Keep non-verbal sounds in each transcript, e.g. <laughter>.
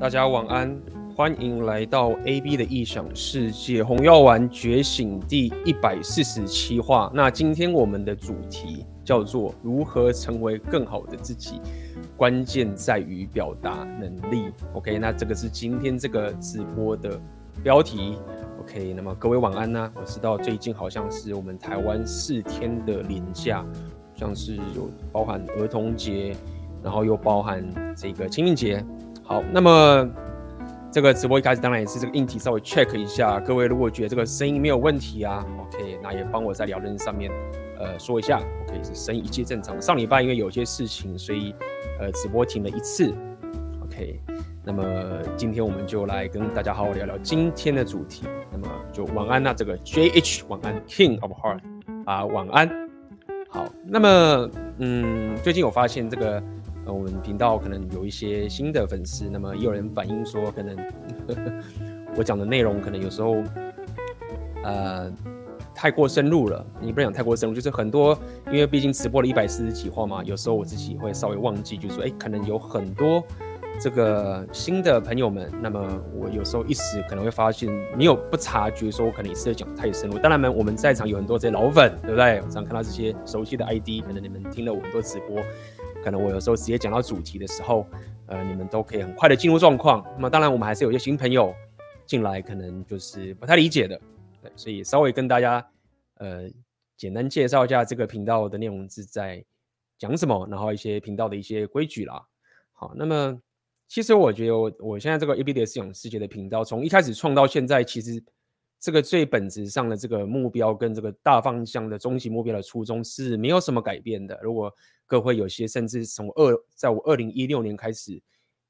大家晚安，欢迎来到 AB 的异想世界红药丸觉醒第一百四十七话。那今天我们的主题叫做如何成为更好的自己，关键在于表达能力。OK，那这个是今天这个直播的标题。OK，那么各位晚安呢、啊？我知道最近好像是我们台湾四天的连假，像是有包含儿童节，然后又包含这个清明节。好，那么这个直播一开始当然也是这个硬体稍微 check 一下，各位如果觉得这个声音没有问题啊，OK，那也帮我在聊天上面呃说一下，OK，是声音一切正常。上礼拜因为有些事情，所以呃直播停了一次，OK，那么今天我们就来跟大家好好聊聊今天的主题。那么就晚安啊，这个 JH 晚安 King of Heart 啊晚安。好，那么嗯，最近我发现这个。呃，我们频道可能有一些新的粉丝，那么也有人反映说，可能 <laughs> 我讲的内容可能有时候呃太过深入了。你不能讲太过深入，就是很多，因为毕竟直播了一百四十几话嘛，有时候我自己会稍微忘记，就是说，哎，可能有很多这个新的朋友们，那么我有时候一时可能会发现你有不察觉，说我可能一次讲太深入。当然呢，我们在场有很多这些老粉，对不对？我常看到这些熟悉的 ID，可能你们听了我很多直播。可能我有时候直接讲到主题的时候，呃，你们都可以很快的进入状况。那么当然，我们还是有一些新朋友进来，可能就是不太理解的，对，所以稍微跟大家呃简单介绍一下这个频道的内容是在讲什么，然后一些频道的一些规矩啦。好，那么其实我觉得我我现在这个 AB 的异想世界的频道，从一开始创到现在，其实这个最本质上的这个目标跟这个大方向的终极目标的初衷是没有什么改变的。如果各位有些甚至从二，在我二零一六年开始，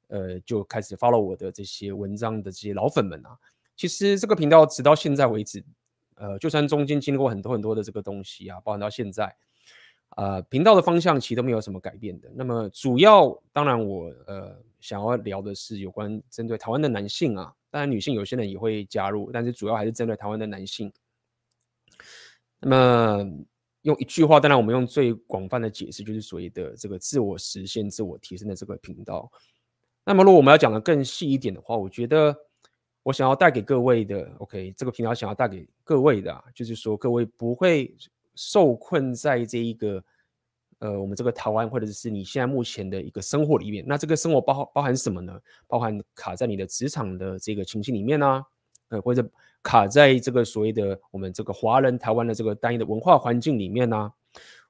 呃，就开始 follow 我的这些文章的这些老粉们啊，其实这个频道直到现在为止，呃，就算中间经历过很多很多的这个东西啊，包含到现在，呃，频道的方向其实都没有什么改变的。那么主要，当然我呃想要聊的是有关针对台湾的男性啊，当然女性有些人也会加入，但是主要还是针对台湾的男性。那么。用一句话，当然我们用最广泛的解释，就是所谓的这个自我实现、自我提升的这个频道。那么，如果我们要讲的更细一点的话，我觉得我想要带给各位的，OK，这个频道想要带给各位的，就是说各位不会受困在这一个呃，我们这个台湾或者是你现在目前的一个生活里面。那这个生活包包含什么呢？包含卡在你的职场的这个情境里面呢、呃，或者卡在这个所谓的我们这个华人台湾的这个单一的文化环境里面呢、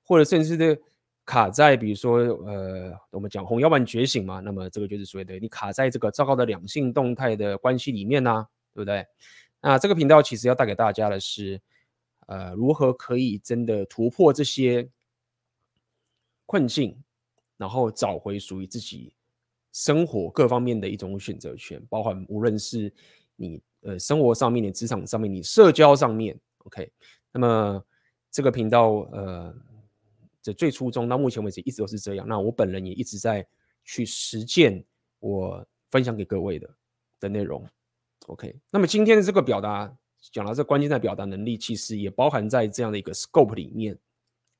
或者甚至的卡在比如说呃，我们讲红药丸觉醒嘛，那么这个就是所谓的你卡在这个糟糕的两性动态的关系里面呢、对不对？那这个频道其实要带给大家的是，呃，如何可以真的突破这些困境，然后找回属于自己生活各方面的一种选择权，包含无论是你。呃，生活上面、你职场上面、你社交上面，OK，那么这个频道呃这最初衷到目前为止一直都是这样。那我本人也一直在去实践我分享给各位的的内容，OK。那么今天的这个表达讲到这关键在表达能力，其实也包含在这样的一个 scope 里面。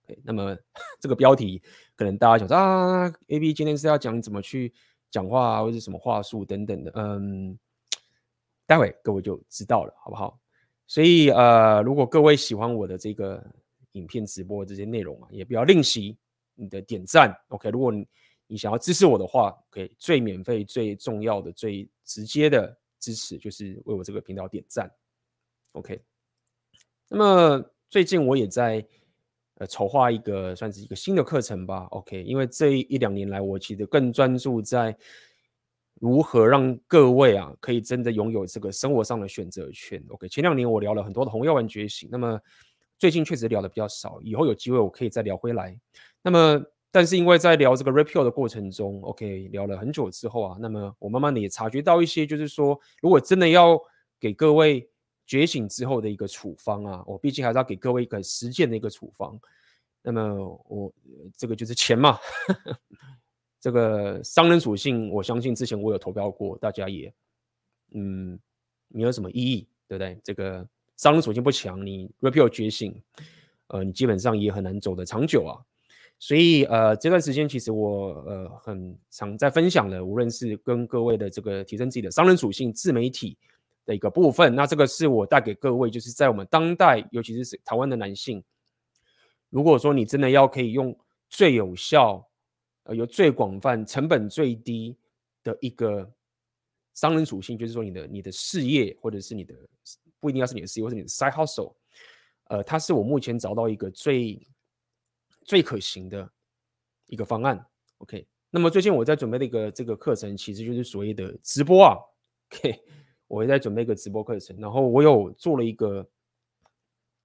OK，那么 <laughs> 这个标题可能大家想说啊，AB 今天是要讲怎么去讲话啊，或者什么话术等等的，嗯。待会各位就知道了，好不好？所以呃，如果各位喜欢我的这个影片直播这些内容啊，也不要吝惜你的点赞，OK？如果你你想要支持我的话，OK？最免费、最重要的、最直接的支持就是为我这个频道点赞，OK？那么最近我也在呃筹划一个算是一个新的课程吧，OK？因为这一两年来，我其实更专注在。如何让各位啊可以真的拥有这个生活上的选择权？OK，前两年我聊了很多的红药丸觉醒，那么最近确实聊的比较少，以后有机会我可以再聊回来。那么，但是因为在聊这个 repeal 的过程中，OK，聊了很久之后啊，那么我慢慢的也察觉到一些，就是说，如果真的要给各位觉醒之后的一个处方啊，我毕竟还是要给各位一个实践的一个处方。那么我这个就是钱嘛。<laughs> 这个商人属性，我相信之前我有投标过，大家也嗯没有什么意义，对不对？这个商人属性不强，你 repeal 觉醒，呃，你基本上也很难走得长久啊。所以呃这段时间其实我呃很常在分享的，无论是跟各位的这个提升自己的商人属性、自媒体的一个部分，那这个是我带给各位，就是在我们当代，尤其是台湾的男性，如果说你真的要可以用最有效、呃有最广泛、成本最低的一个商人属性，就是说你的你的事业或者是你的不一定要是你的事业，或是你的 side hustle，呃，它是我目前找到一个最最可行的一个方案。OK，那么最近我在准备的一个这个课程，其实就是所谓的直播啊。OK。我也在准备一个直播课程，然后我有做了一个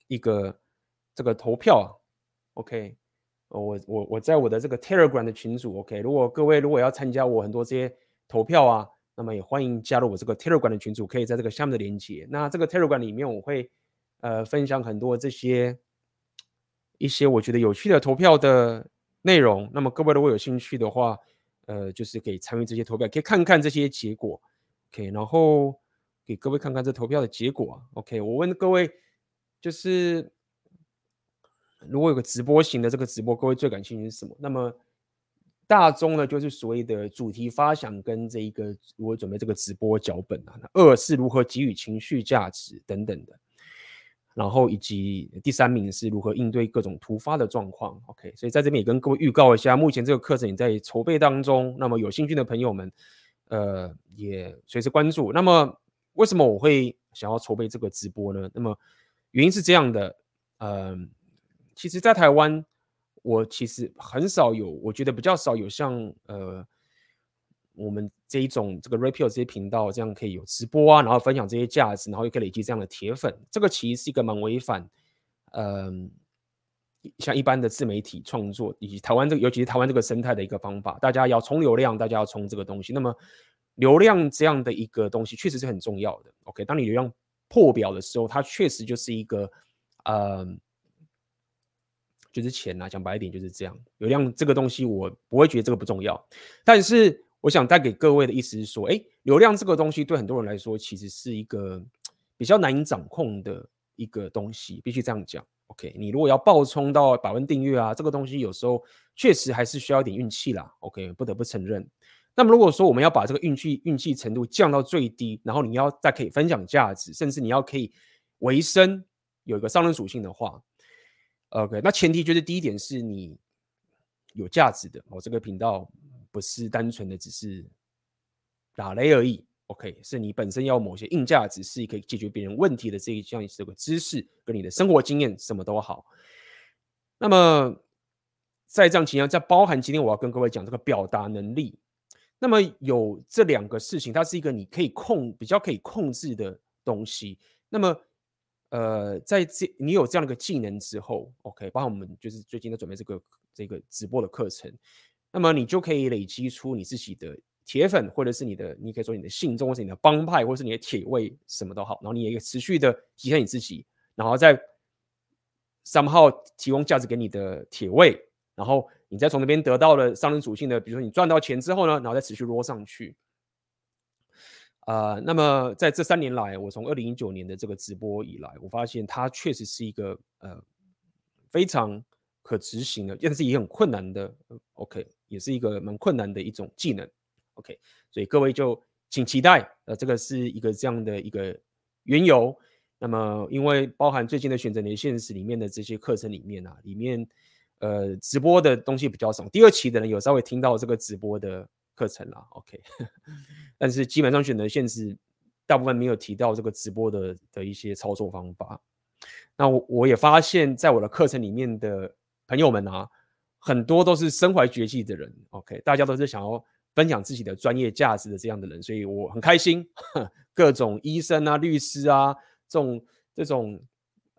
一个这个投票啊，OK，我我我在我的这个 Telegram 的群组，OK，如果各位如果要参加我很多这些投票啊，那么也欢迎加入我这个 Telegram 的群组，可以在这个下面的连接。那这个 Telegram 里面我会呃分享很多这些一些我觉得有趣的投票的内容。那么各位如果有兴趣的话，呃，就是可以参与这些投票，可以看看这些结果，OK，然后。给各位看看这投票的结果啊，OK，我问各位，就是如果有个直播型的这个直播，各位最感兴趣是什么？那么大宗呢，就是所谓的主题发想跟这一个如何准备这个直播脚本啊。那二是如何给予情绪价值等等的，然后以及第三名是如何应对各种突发的状况。OK，所以在这边也跟各位预告一下，目前这个课程也在筹备当中。那么有兴趣的朋友们，呃，也随时关注。那么为什么我会想要筹备这个直播呢？那么原因是这样的，嗯、其实，在台湾，我其实很少有，我觉得比较少有像呃我们这一种这个 Rapio 这些频道这样可以有直播啊，然后分享这些价值，然后又可以累积这样的铁粉。这个其实是一个蛮违反，嗯、像一般的自媒体创作以及台湾这个，尤其是台湾这个生态的一个方法。大家要冲流量，大家要冲这个东西。那么流量这样的一个东西确实是很重要的。OK，当你流量破表的时候，它确实就是一个，呃，就是钱呐、讲白一点就是这样。流量这个东西，我不会觉得这个不重要。但是我想带给各位的意思是说，哎，流量这个东西对很多人来说，其实是一个比较难以掌控的一个东西，必须这样讲。OK，你如果要爆冲到百万订阅啊，这个东西有时候确实还是需要一点运气啦。OK，不得不承认。那么如果说我们要把这个运气运气程度降到最低，然后你要再可以分享价值，甚至你要可以维生，有一个商人属性的话，OK，那前提就是第一点是你有价值的，我这个频道不是单纯的只是打雷而已，OK，是你本身要某些硬价值，是可以解决别人问题的这一项这个知识跟你的生活经验什么都好。那么在这样情况下，包含今天我要跟各位讲这个表达能力。那么有这两个事情，它是一个你可以控比较可以控制的东西。那么，呃，在这你有这样的一个技能之后，OK，包括我们就是最近在准备这个这个直播的课程，那么你就可以累积出你自己的铁粉，或者是你的，你可以说你的信众，或是你的帮派，或者是你的铁卫，什么都好。然后你也可以持续的提升你自己，然后再 somehow 提供价值给你的铁卫，然后。你再从那边得到了商人属性的，比如说你赚到钱之后呢，然后再持续落上去。呃，那么在这三年来，我从二零一九年的这个直播以来，我发现它确实是一个呃非常可执行的，但是也很困难的。OK，也是一个蛮困难的一种技能。OK，所以各位就请期待，呃，这个是一个这样的一个缘由。那么因为包含最近的选择你的现实里面的这些课程里面啊，里面。呃，直播的东西比较少。第二期的人有稍微听到这个直播的课程啦，OK。<laughs> 但是基本上选择限制，大部分没有提到这个直播的的一些操作方法。那我我也发现，在我的课程里面的朋友们啊，很多都是身怀绝技的人，OK。大家都是想要分享自己的专业价值的这样的人，所以我很开心。<laughs> 各种医生啊、律师啊，这种这种。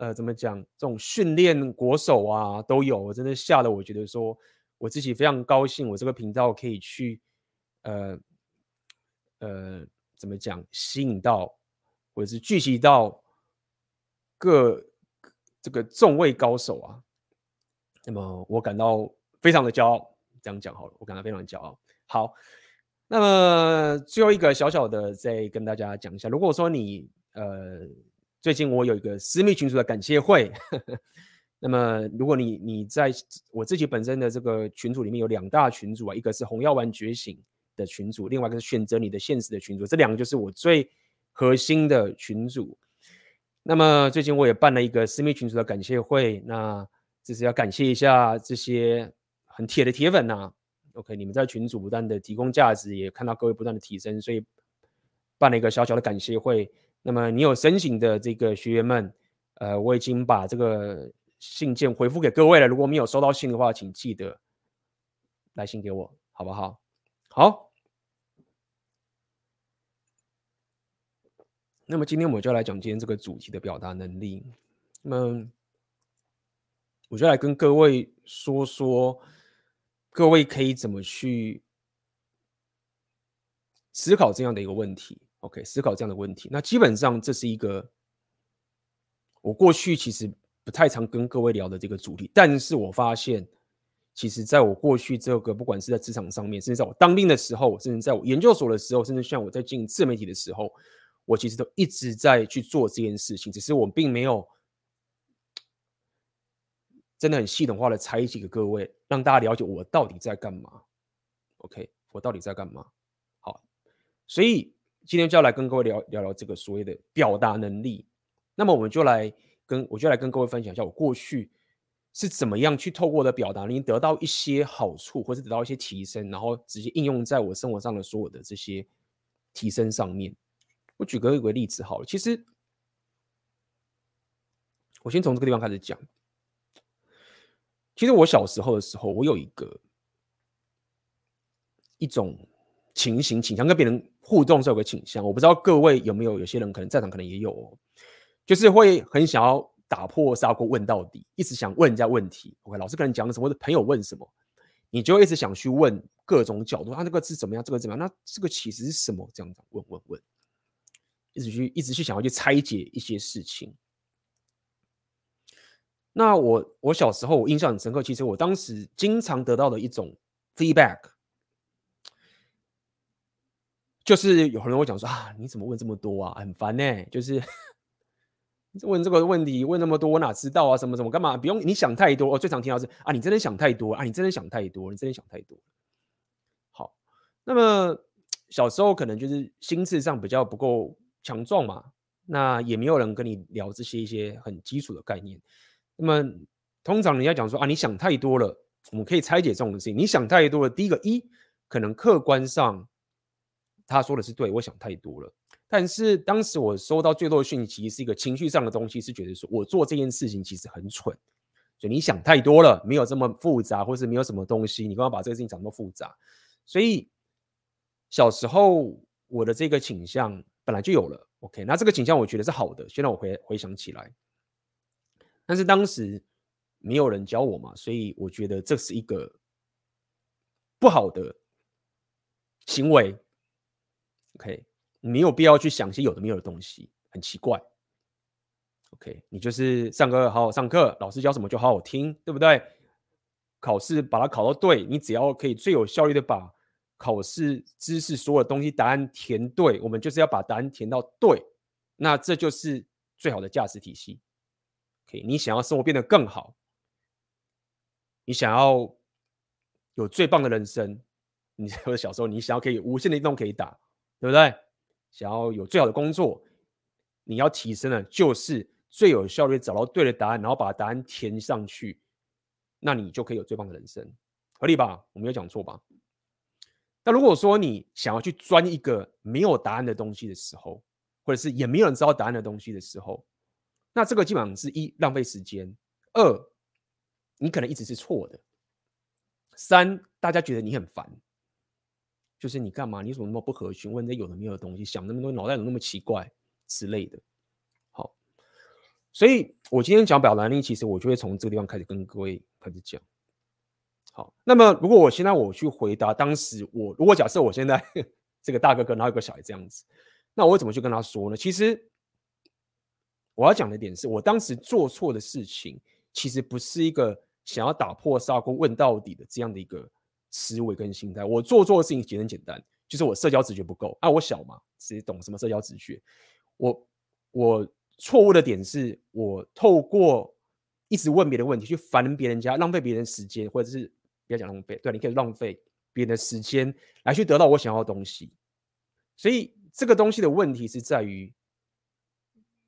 呃，怎么讲？这种训练国手啊，都有，我真的吓得我觉得说，我自己非常高兴，我这个频道可以去，呃，呃，怎么讲？吸引到，或者是聚集到各这个众位高手啊。那么我感到非常的骄傲，这样讲好了，我感到非常骄傲。好，那么最后一个小小的再跟大家讲一下，如果说你呃。最近我有一个私密群组的感谢会，<laughs> 那么如果你你在我自己本身的这个群组里面有两大群组啊，一个是红药丸觉醒的群组，另外一个是选择你的现实的群组，这两个就是我最核心的群组。那么最近我也办了一个私密群组的感谢会，那这是要感谢一下这些很铁的铁粉呐、OK，你们在群组不断的提供价值，也看到各位不断的提升，所以办了一个小小的感谢会。那么你有申请的这个学员们，呃，我已经把这个信件回复给各位了。如果没有收到信的话，请记得来信给我，好不好？好。那么今天我就来讲今天这个主题的表达能力。那么我就来跟各位说说。各位可以怎么去思考这样的一个问题？OK，思考这样的问题。那基本上这是一个我过去其实不太常跟各位聊的这个主题，但是我发现，其实在我过去这个不管是在职场上面，甚至在我当兵的时候，甚至在我研究所的时候，甚至像我在经营自媒体的时候，我其实都一直在去做这件事情，只是我并没有。真的很系统化的拆解给各位，让大家了解我到底在干嘛。OK，我到底在干嘛？好，所以今天就要来跟各位聊聊聊这个所谓的表达能力。那么我们就来跟我就来跟各位分享一下我过去是怎么样去透过我的表达能得到一些好处，或是得到一些提升，然后直接应用在我生活上的所有的这些提升上面。我举个一个例子好了，其实我先从这个地方开始讲。其实我小时候的时候，我有一个一种情形倾向，跟别人互动是有个倾向。我不知道各位有没有，有些人可能在场可能也有哦，就是会很想要打破砂锅问到底，一直想问人家问题。OK，老师可能讲什么，或者朋友问什么，你就一直想去问各种角度，啊、这个是怎么样，这个怎么样？那这个其实是什么？这样子问问问，一直去一直去想要去拆解一些事情。那我我小时候我印象很深刻，其实我当时经常得到的一种 feedback，就是有很多人会讲说啊，你怎么问这么多啊，很烦呢、就是问这个问题问那么多，我哪知道啊，什么什么干嘛？不用你想太多。我最常听到是啊，你真的想太多啊，你真的想太多，你真的想太多。好，那么小时候可能就是心智上比较不够强壮嘛，那也没有人跟你聊这些一些很基础的概念。那么，通常人家讲说啊，你想太多了。我们可以拆解这种事情。你想太多了，第一个一，可能客观上他说的是对，我想太多了。但是当时我收到最多的讯息是一个情绪上的东西，是觉得说我做这件事情其实很蠢。所以你想太多了，没有这么复杂，或是没有什么东西，你干嘛把这个事情讲那么复杂？所以小时候我的这个倾向本来就有了。OK，那这个倾向我觉得是好的。现在我回回想起来。但是当时没有人教我嘛，所以我觉得这是一个不好的行为。OK，没有必要去想些有的没有的东西，很奇怪。OK，你就是上课好好上课，老师教什么就好好听，对不对？考试把它考到对，你只要可以最有效率的把考试知识所有东西答案填对，我们就是要把答案填到对，那这就是最好的价值体系。OK，你想要生活变得更好，你想要有最棒的人生，你或 <laughs> 者小时候你想要可以无限的运动可以打，对不对？想要有最好的工作，你要提升的，就是最有效率找到对的答案，然后把答案填上去，那你就可以有最棒的人生，合理吧？我没有讲错吧？那如果说你想要去钻一个没有答案的东西的时候，或者是也没有人知道答案的东西的时候，那这个基本上是一浪费时间，二你可能一直是错的，三大家觉得你很烦，就是你干嘛？你怎么那么不合群？问这有的没有的东西，想那么多，脑袋怎么那么奇怪之类的。好，所以我今天讲表达能力，其实我就会从这个地方开始跟各位开始讲。好，那么如果我现在我去回答当时我如果假设我现在 <laughs> 这个大哥哥然后有个小孩这样子，那我怎么去跟他说呢？其实。我要讲的点是我当时做错的事情，其实不是一个想要打破砂锅问到底的这样的一个思维跟心态。我做错的事情其实很简单，就是我社交直觉不够啊。我小嘛，谁懂什么社交直觉？我我错误的点是我透过一直问别的问题，去烦别人家，浪费别人时间，或者是不要讲浪费，对，你可以浪费别人的时间来去得到我想要的东西。所以这个东西的问题是在于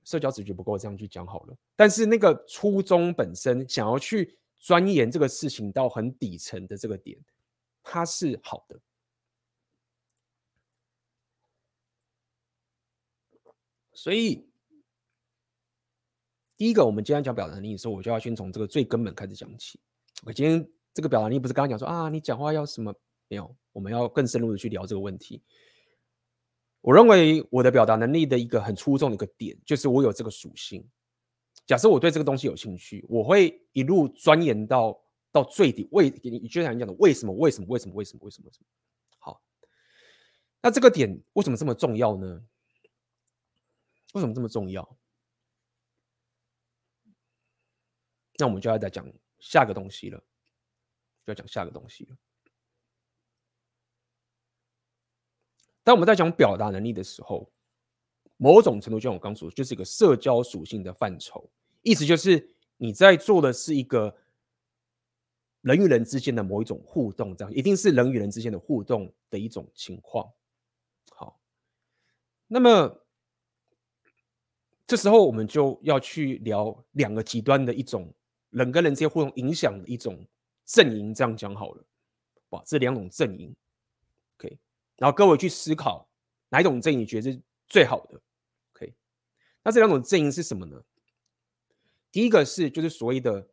社交直觉不够，这样去讲好了。但是那个初衷本身，想要去钻研这个事情到很底层的这个点，它是好的。所以，第一个，我们今天讲表达能力的时候，我就要先从这个最根本开始讲起。我今天这个表达能力不是刚刚讲说啊，你讲话要什么？没有，我们要更深入的去聊这个问题。我认为我的表达能力的一个很出众的一个点，就是我有这个属性。假设我对这个东西有兴趣，我会一路钻研到到最底。为你你就像你讲的，为什么？为什么？为什么？为什么？为什么？什么？好，那这个点为什么这么重要呢？为什么这么重要？那我们就要再讲下个东西了，就要讲下个东西了。当我们在讲表达能力的时候，某种程度就像我刚说，就是一个社交属性的范畴，意思就是你在做的是一个人与人之间的某一种互动，这样一定是人与人之间的互动的一种情况。好，那么。这时候我们就要去聊两个极端的一种人跟人之间互动影响的一种阵营，这样讲好了。哇，这两种阵营，OK，然后各位去思考哪一种阵营你觉得是最好的？OK，那这两种阵营是什么呢？第一个是就是所谓的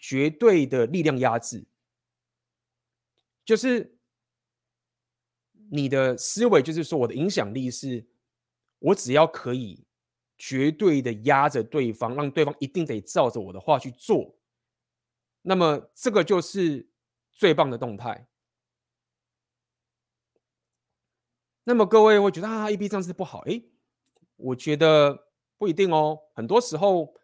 绝对的力量压制，就是你的思维就是说我的影响力是，我只要可以。绝对的压着对方，让对方一定得照着我的话去做。那么这个就是最棒的动态。那么各位会觉得啊，AB 这样子不好？诶，我觉得不一定哦。很多时候，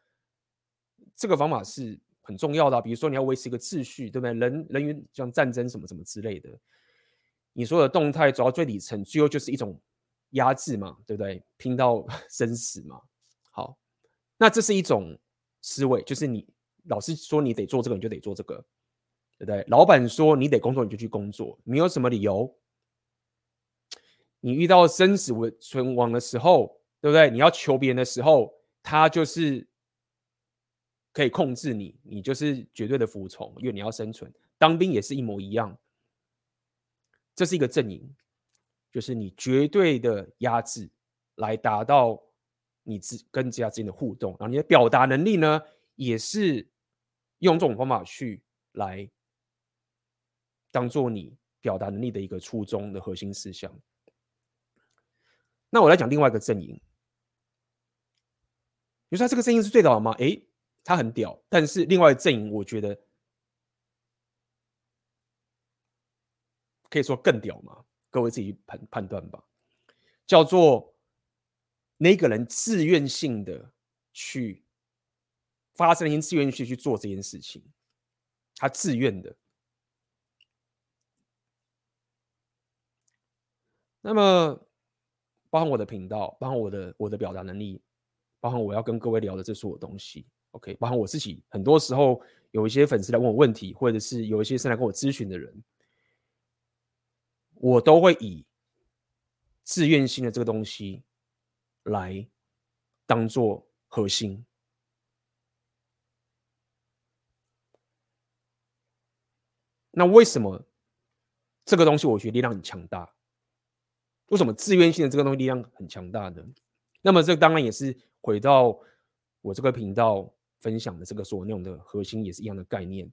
这个方法是很重要的。比如说，你要维持一个秩序，对不对？人人员像战争什么什么之类的，你说的动态走到最底层，最后就是一种。压制嘛，对不对？拼到 <laughs> 生死嘛。好，那这是一种思维，就是你老师说你得做这个，你就得做这个，对不对？老板说你得工作，你就去工作，没有什么理由。你遇到生死存亡的时候，对不对？你要求别人的时候，他就是可以控制你，你就是绝对的服从，因为你要生存。当兵也是一模一样，这是一个阵营。就是你绝对的压制，来达到你之跟其他之间的互动，然后你的表达能力呢，也是用这种方法去来当做你表达能力的一个初衷的核心思想。那我来讲另外一个阵营，你说这个阵营是最屌的吗？诶，他很屌，但是另外阵营我觉得可以说更屌嘛。各位自己判判断吧，叫做那个人自愿性的去发生一些自愿性去做这件事情，他自愿的。那么，包含我的频道，包含我的我的表达能力，包含我要跟各位聊的这所有东西，OK，包含我自己，很多时候有一些粉丝来问我问题，或者是有一些是来跟我咨询的人。我都会以自愿性的这个东西来当做核心。那为什么这个东西我觉得力量很强大？为什么自愿性的这个东西力量很强大的？那么这当然也是回到我这个频道分享的这个所有内容的核心，也是一样的概念，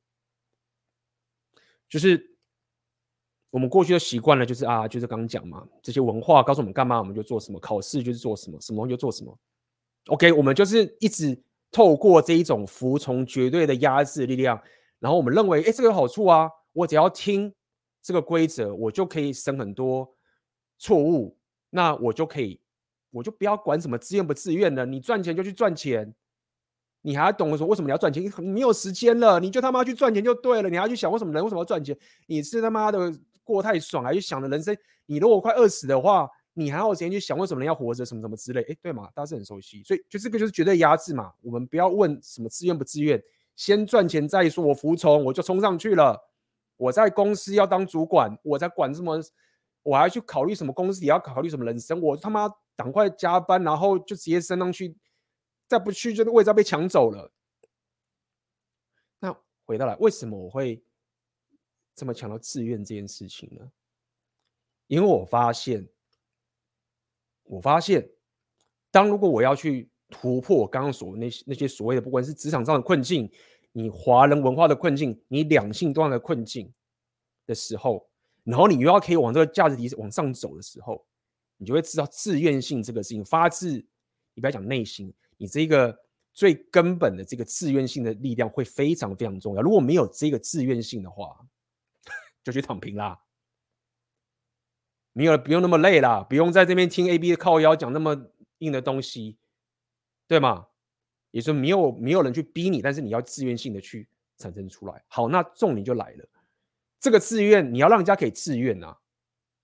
就是。我们过去的习惯了，就是啊，就是刚讲嘛，这些文化告诉我们干嘛，我们就做什么；考试就是做什么，什么就做什么。OK，我们就是一直透过这一种服从绝对的压制力量，然后我们认为，哎，这个有好处啊，我只要听这个规则，我就可以省很多错误，那我就可以，我就不要管什么自愿不自愿的，你赚钱就去赚钱。你还要懂得说为什么你要赚钱？你没有时间了，你就他妈去赚钱就对了。你还要去想为什么人为什么要赚钱？你是他妈的过太爽，还去想着人生？你如果快饿死的话，你还有时间去想为什么人要活着？什么什么之类？哎，对嘛？大家是很熟悉，所以就这个就是绝对压制嘛。我们不要问什么自愿不自愿，先赚钱再说。我服从，我就冲上去了。我在公司要当主管，我在管什么？我还要去考虑什么公司也要考虑什么人生？我他妈赶快加班，然后就直接升上去，再不去就位置要被抢走了。那回到来，为什么我会这么强调自愿这件事情呢？因为我发现，我发现，当如果我要去突破我刚刚说那些那些所谓的，不管是职场上的困境，你华人文化的困境，你两性端的困境的时候，然后你又要可以往这个价值体往上走的时候，你就会知道自愿性这个事情发自你不要讲内心，你这个最根本的这个自愿性的力量会非常非常重要。如果没有这个自愿性的话，<laughs> 就去躺平啦。没有了，不用那么累啦，不用在这边听 A B 的靠腰讲那么硬的东西，对吗？也就是没有没有人去逼你，但是你要自愿性的去产生出来。好，那重点就来了，这个自愿你要让人家可以自愿啊。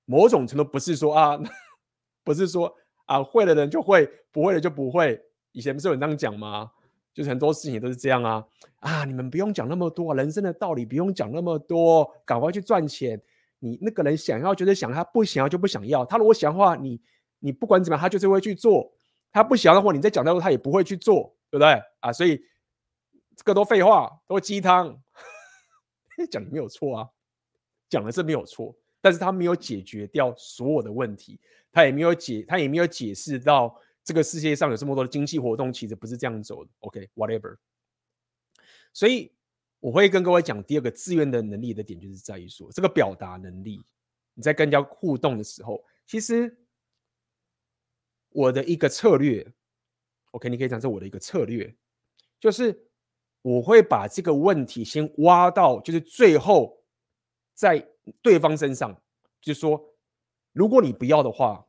某种程度不是说啊，<laughs> 不是说啊会的人就会，不会的就不会。以前不是有人这样讲吗？就是很多事情都是这样啊啊，你们不用讲那么多，人生的道理不用讲那么多，赶快去赚钱。你那个人想要就是想，他不想要就不想要。他如果想的话，你你不管怎么样，他就是会去做。他不想要的话，你再讲的时候，他也不会去做，对不对啊？所以这个都废话，都鸡汤。<laughs> 讲的没有错啊，讲的是没有错，但是他没有解决掉所有的问题，他也没有解，他也没有解释到这个世界上有这么多的经济活动其实不是这样走的。OK，whatever。所以。我会跟各位讲第二个自愿的能力的点，就是在于说这个表达能力。你在跟人家互动的时候，其实我的一个策略，OK，你可以讲是我的一个策略，就是我会把这个问题先挖到，就是最后在对方身上，就是说，如果你不要的话。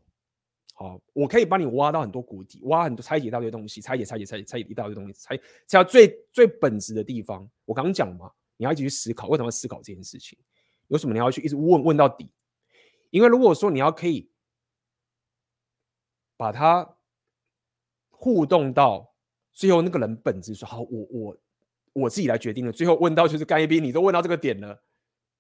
哦，我可以帮你挖到很多谷底，挖很多拆解一大堆东西，拆解拆解拆解拆解一大堆东西，拆拆到最最本质的地方。我刚刚讲嘛，你要一直去思考，为什么要思考这件事情？有什么你要去一直问问到底？因为如果说你要可以把它互动到最后，那个人本质说好，我我我自己来决定了。最后问到就是干一杯，你都问到这个点了，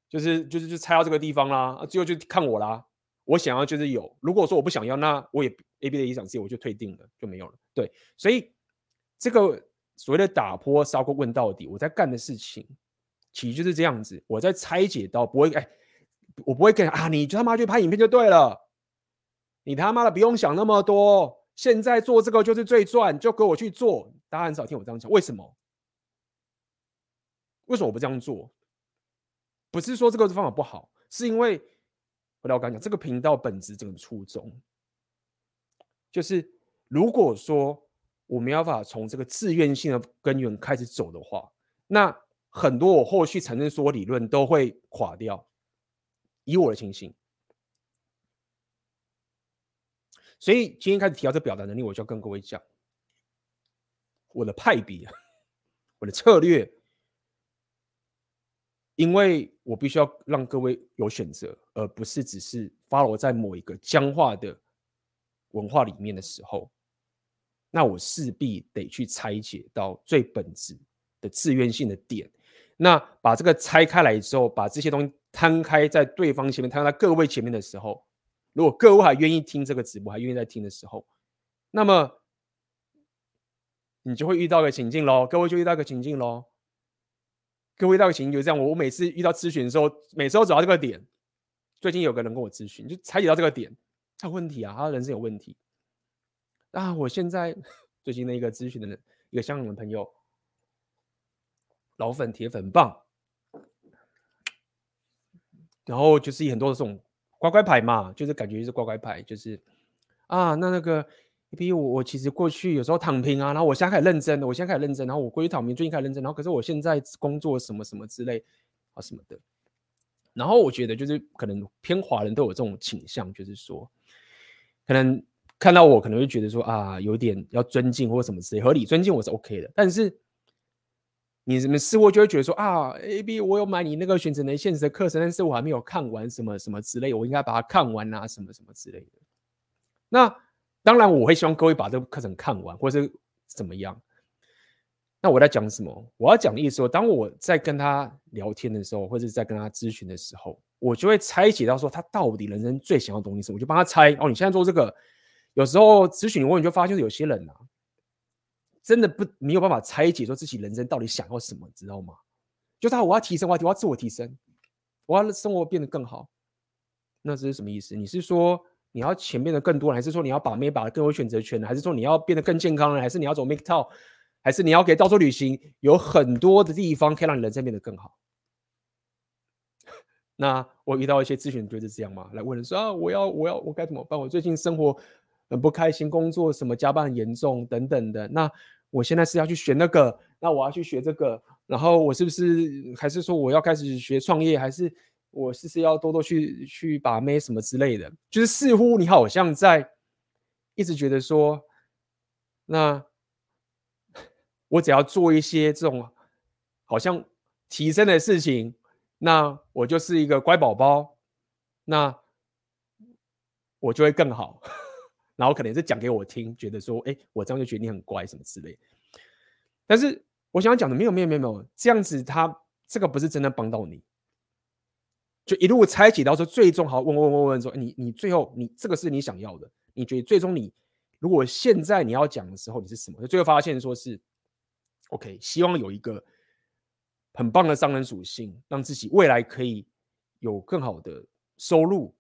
就是就是就猜到这个地方啦，最后就看我啦。我想要就是有，如果说我不想要，那我也 A B 的一场戏我就退订了，就没有了。对，所以这个所谓的打破砂锅问到底，我在干的事情其实就是这样子。我在拆解到不会，哎，我不会跟啊，你就他妈去拍影片就对了，你他妈的不用想那么多，现在做这个就是最赚，就给我去做。大家很少听我这样讲，为什么？为什么我不这样做？不是说这个方法不好，是因为。回来我刚讲，这个频道本质这个初衷，就是如果说我们要法从这个自愿性的根源开始走的话，那很多我后续产生说理论都会垮掉。以我的情形，所以今天开始提到这表达能力，我就要跟各位讲我的派别，<laughs> 我的策略。因为我必须要让各位有选择，而不是只是 follow 在某一个僵化的文化里面的时候，那我势必得去拆解到最本质的自愿性的点。那把这个拆开来之后，把这些东西摊开在对方前面，摊开在各位前面的时候，如果各位还愿意听这个直播，还愿意在听的时候，那么你就会遇到个情境喽，各位就遇到个情境喽。各位大情就是这样，我每次遇到咨询的时候，每次都找到这个点。最近有个人跟我咨询，就采集到这个点，他有问题啊，他人生有问题。啊，我现在 <laughs> 最近的一个咨询的人，一个香港的朋友，老粉铁粉棒，然后就是很多的这种乖乖牌嘛，就是感觉就是乖乖牌，就是啊，那那个。比如我，我其实过去有时候躺平啊，然后我现在开始认真了，我现在开始认真，然后我过去躺平，最近开始认真，然后可是我现在工作什么什么之类啊什么的，然后我觉得就是可能偏华人都有这种倾向，就是说，可能看到我可能会觉得说啊，有点要尊敬或什么之类，合理尊敬我是 OK 的，但是你什么事我就会觉得说啊，AB 我有买你那个选择能现实的课程，但是我还没有看完什么什么之类，我应该把它看完啊，什么什么之类的，那。当然，我会希望各位把这个课程看完，或者是怎么样。那我在讲什么？我要讲的意思说，当我在跟他聊天的时候，或者是在跟他咨询的时候，我就会拆解到说他到底人生最想要的东西是什么，我就帮他猜。哦，你现在做这个，有时候咨询我，你就发现有些人啊，真的不没有办法拆解说自己人生到底想要什么，知道吗？就他我要提升，我要我要自我提升，我要生活变得更好。那这是什么意思？你是说你要钱变得更多，还是说你要把妹把更有选择权，还是说你要变得更健康呢？还是你要走 make top，还是你要给到处旅行，有很多的地方可以让你人生变得更好。<laughs> 那我遇到一些咨询就是这样嘛，来问人说啊，我要我要我该怎么办？我最近生活很不开心，工作什么加班很严重等等的。那我现在是要去学那个，那我要去学这个，然后我是不是还是说我要开始学创业，还是我是不是要多多去去把妹什么之类的？就是似乎你好像在一直觉得说那。<laughs> 我只要做一些这种好像提升的事情，那我就是一个乖宝宝，那我就会更好。<laughs> 然后可能是讲给我听，觉得说，哎，我这样就觉得你很乖什么之类。但是我想讲的，没有没有没有没有，这样子他这个不是真的帮到你，就一路拆解到说，最终好问问问问说，你你最后你这个是你想要的，你觉得最终你如果现在你要讲的时候你是什么？就最后发现说是。OK，希望有一个很棒的商人属性，让自己未来可以有更好的收入，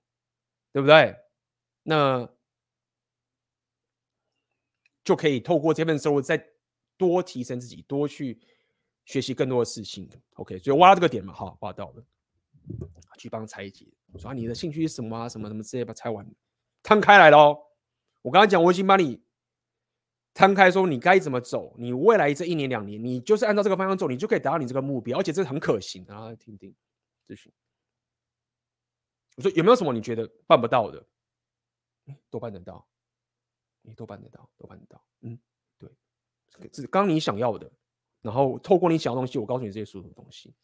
对不对？那就可以透过这份收入再多提升自己，多去学习更多的事情。OK，所以挖这个点嘛，好，挖到了，去帮拆解，说啊，你的兴趣是什么啊？什么什么之类，把拆完，摊开来喽。我刚才讲，我已经把你。摊开说，你该怎么走？你未来这一年两年，你就是按照这个方向走，你就可以达到你这个目标，而且这很可行的。然后听听咨询，我说有没有什么你觉得办不到的？都办得到，你都办得到，都办得到。嗯，对，是刚你想要的，然后透过你想要的东西，我告诉你这些所有的东西。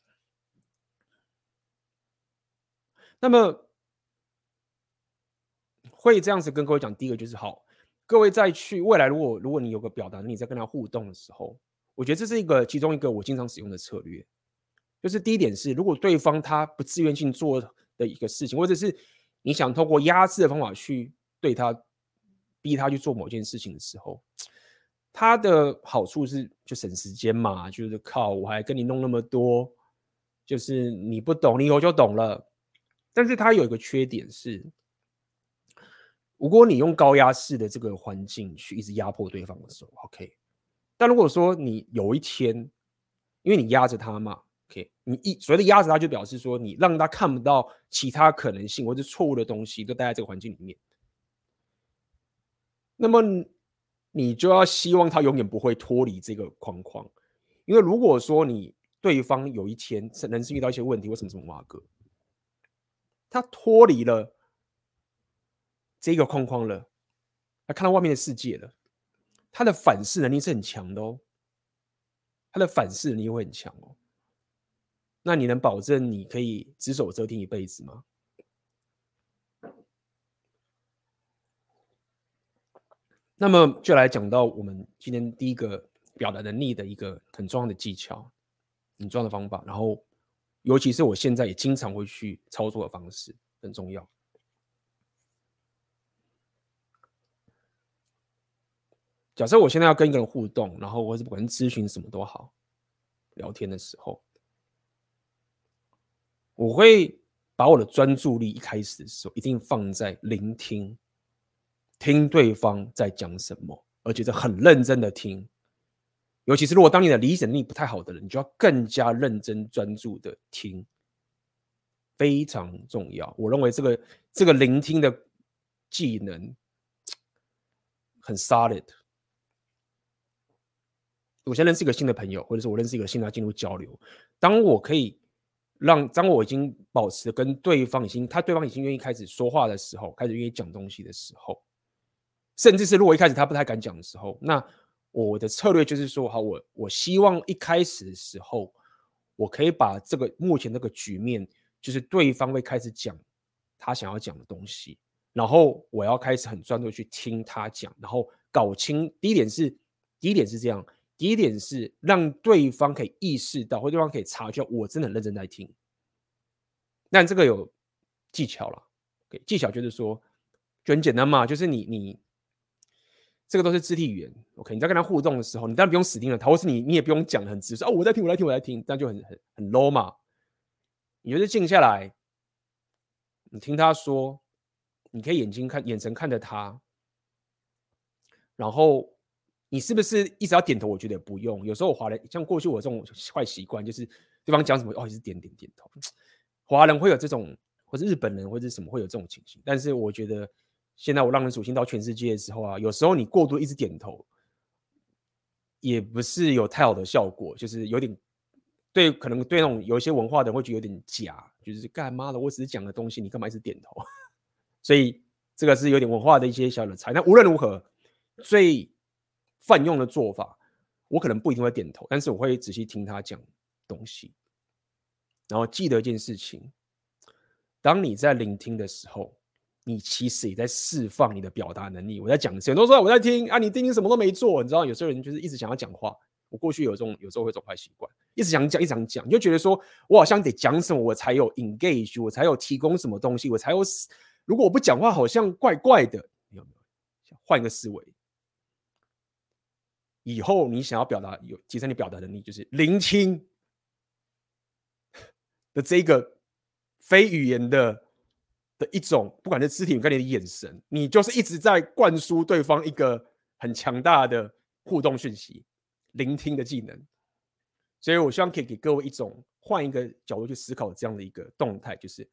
那么会这样子跟各位讲，第一个就是好。各位再去未来，如果如果你有个表达，你在跟他互动的时候，我觉得这是一个其中一个我经常使用的策略，就是第一点是，如果对方他不自愿性做的一个事情，或者是你想透过压制的方法去对他逼他去做某件事情的时候，他的好处是就省时间嘛，就是靠我还跟你弄那么多，就是你不懂，你以后就懂了。但是他有一个缺点是。如果你用高压式的这个环境去一直压迫对方的时候，OK。但如果说你有一天，因为你压着他嘛，OK，你一所谓的压着他，就表示说你让他看不到其他可能性或者错误的东西，都待在这个环境里面。那么你就要希望他永远不会脱离这个框框，因为如果说你对方有一天是能是遇到一些问题，为什么这么挖哥？他脱离了。这个框框了，他看到外面的世界了，他的反噬能力是很强的哦，他的反噬能力会很强哦。那你能保证你可以只手遮天一辈子吗？那么就来讲到我们今天第一个表达能力的一个很重要的技巧，很重要的方法，然后尤其是我现在也经常会去操作的方式，很重要。假设我现在要跟一个人互动，然后或是不管咨询什么都好，聊天的时候，我会把我的专注力一开始的时候一定放在聆听，听对方在讲什么，而且是很认真的听。尤其是如果当你的理解能力不太好的人，你就要更加认真专注的听，非常重要。我认为这个这个聆听的技能很 solid。我先认识一个新的朋友，或者是我认识一个新的进入交流。当我可以让，当我已经保持跟对方已经，他对方已经愿意开始说话的时候，开始愿意讲东西的时候，甚至是如果一开始他不太敢讲的时候，那我的策略就是说，好，我我希望一开始的时候，我可以把这个目前这个局面，就是对方会开始讲他想要讲的东西，然后我要开始很专注去听他讲，然后搞清。第一点是，第一点是这样。第一点是让对方可以意识到，或对方可以察觉我真的很认真在听。但这个有技巧了，okay, 技巧就是说就很简单嘛，就是你你这个都是肢体语言，OK？你在跟他互动的时候，你当然不用死盯着他，或是你你也不用讲得很直说哦，我在听，我在听，我在听，这样就很很很 low 嘛。你就是静下来，你听他说，你可以眼睛看，眼神看着他，然后你是不是一直要点头？我觉得也不用，有时候我华人像过去我这种坏习惯，就是对方讲什么哦，一直点点点头。<tsk> 华人会有这种，或者日本人或者什么会有这种情形。但是我觉得现在我让人属性到全世界的时候啊，有时候你过度一直点头，也不是有太好的效果，就是有点。对，可能对那种有一些文化的人会觉得有点假，就是干嘛的？我只是讲的东西，你干嘛一直点头？<laughs> 所以这个是有点文化的一些小的差异。但无论如何，最泛用的做法，我可能不一定会点头，但是我会仔细听他讲东西，然后记得一件事情：当你在聆听的时候，你其实也在释放你的表达能力。我在讲，很多时候我在听啊，你听，听什么都没做，你知道，有些人就是一直想要讲话。我过去有这种，有时候会这种坏习惯，一直想讲，一直想讲，你就觉得说我好像得讲什么，我才有 engage，我才有提供什么东西，我才有。如果我不讲话，好像怪怪的。有没有？换一个思维，以后你想要表达，有提升你表达能力，就是聆听的这个非语言的的一种，不管是肢体跟你的眼神，你就是一直在灌输对方一个很强大的互动讯息。聆听的技能，所以我希望可以给各位一种换一个角度去思考这样的一个动态，就是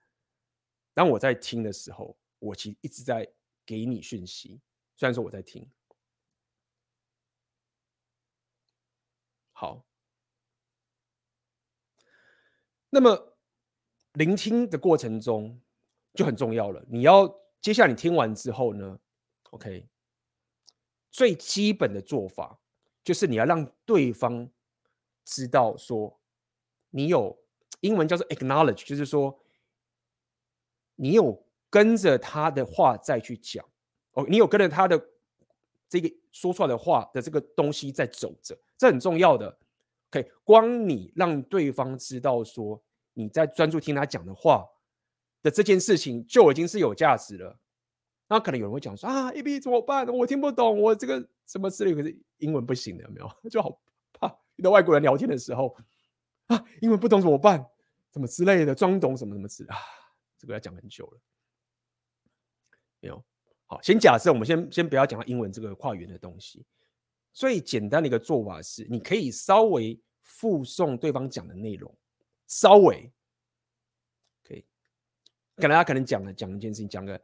当我在听的时候，我其实一直在给你讯息，虽然说我在听。好，那么聆听的过程中就很重要了。你要接下来你听完之后呢，OK，最基本的做法。就是你要让对方知道说，你有英文叫做 acknowledge，就是说你有跟着他的话再去讲哦，你有跟着他的这个说出来的话的这个东西在走着，这很重要的。OK，光你让对方知道说你在专注听他讲的话的这件事情就已经是有价值了。那可能有人会讲说啊，AB 怎么办？我听不懂，我这个什么之类，可是英文不行的，有没有？<laughs> 就好怕遇到外国人聊天的时候啊，英文不懂怎么办？什么之类的，装懂什么什么之类啊，这个要讲很久了。没有，好，先假设我们先先不要讲到英文这个跨语言的东西。最简单的一个做法是，你可以稍微附送对方讲的内容，稍微。可能他可能讲了讲一件事情，讲个。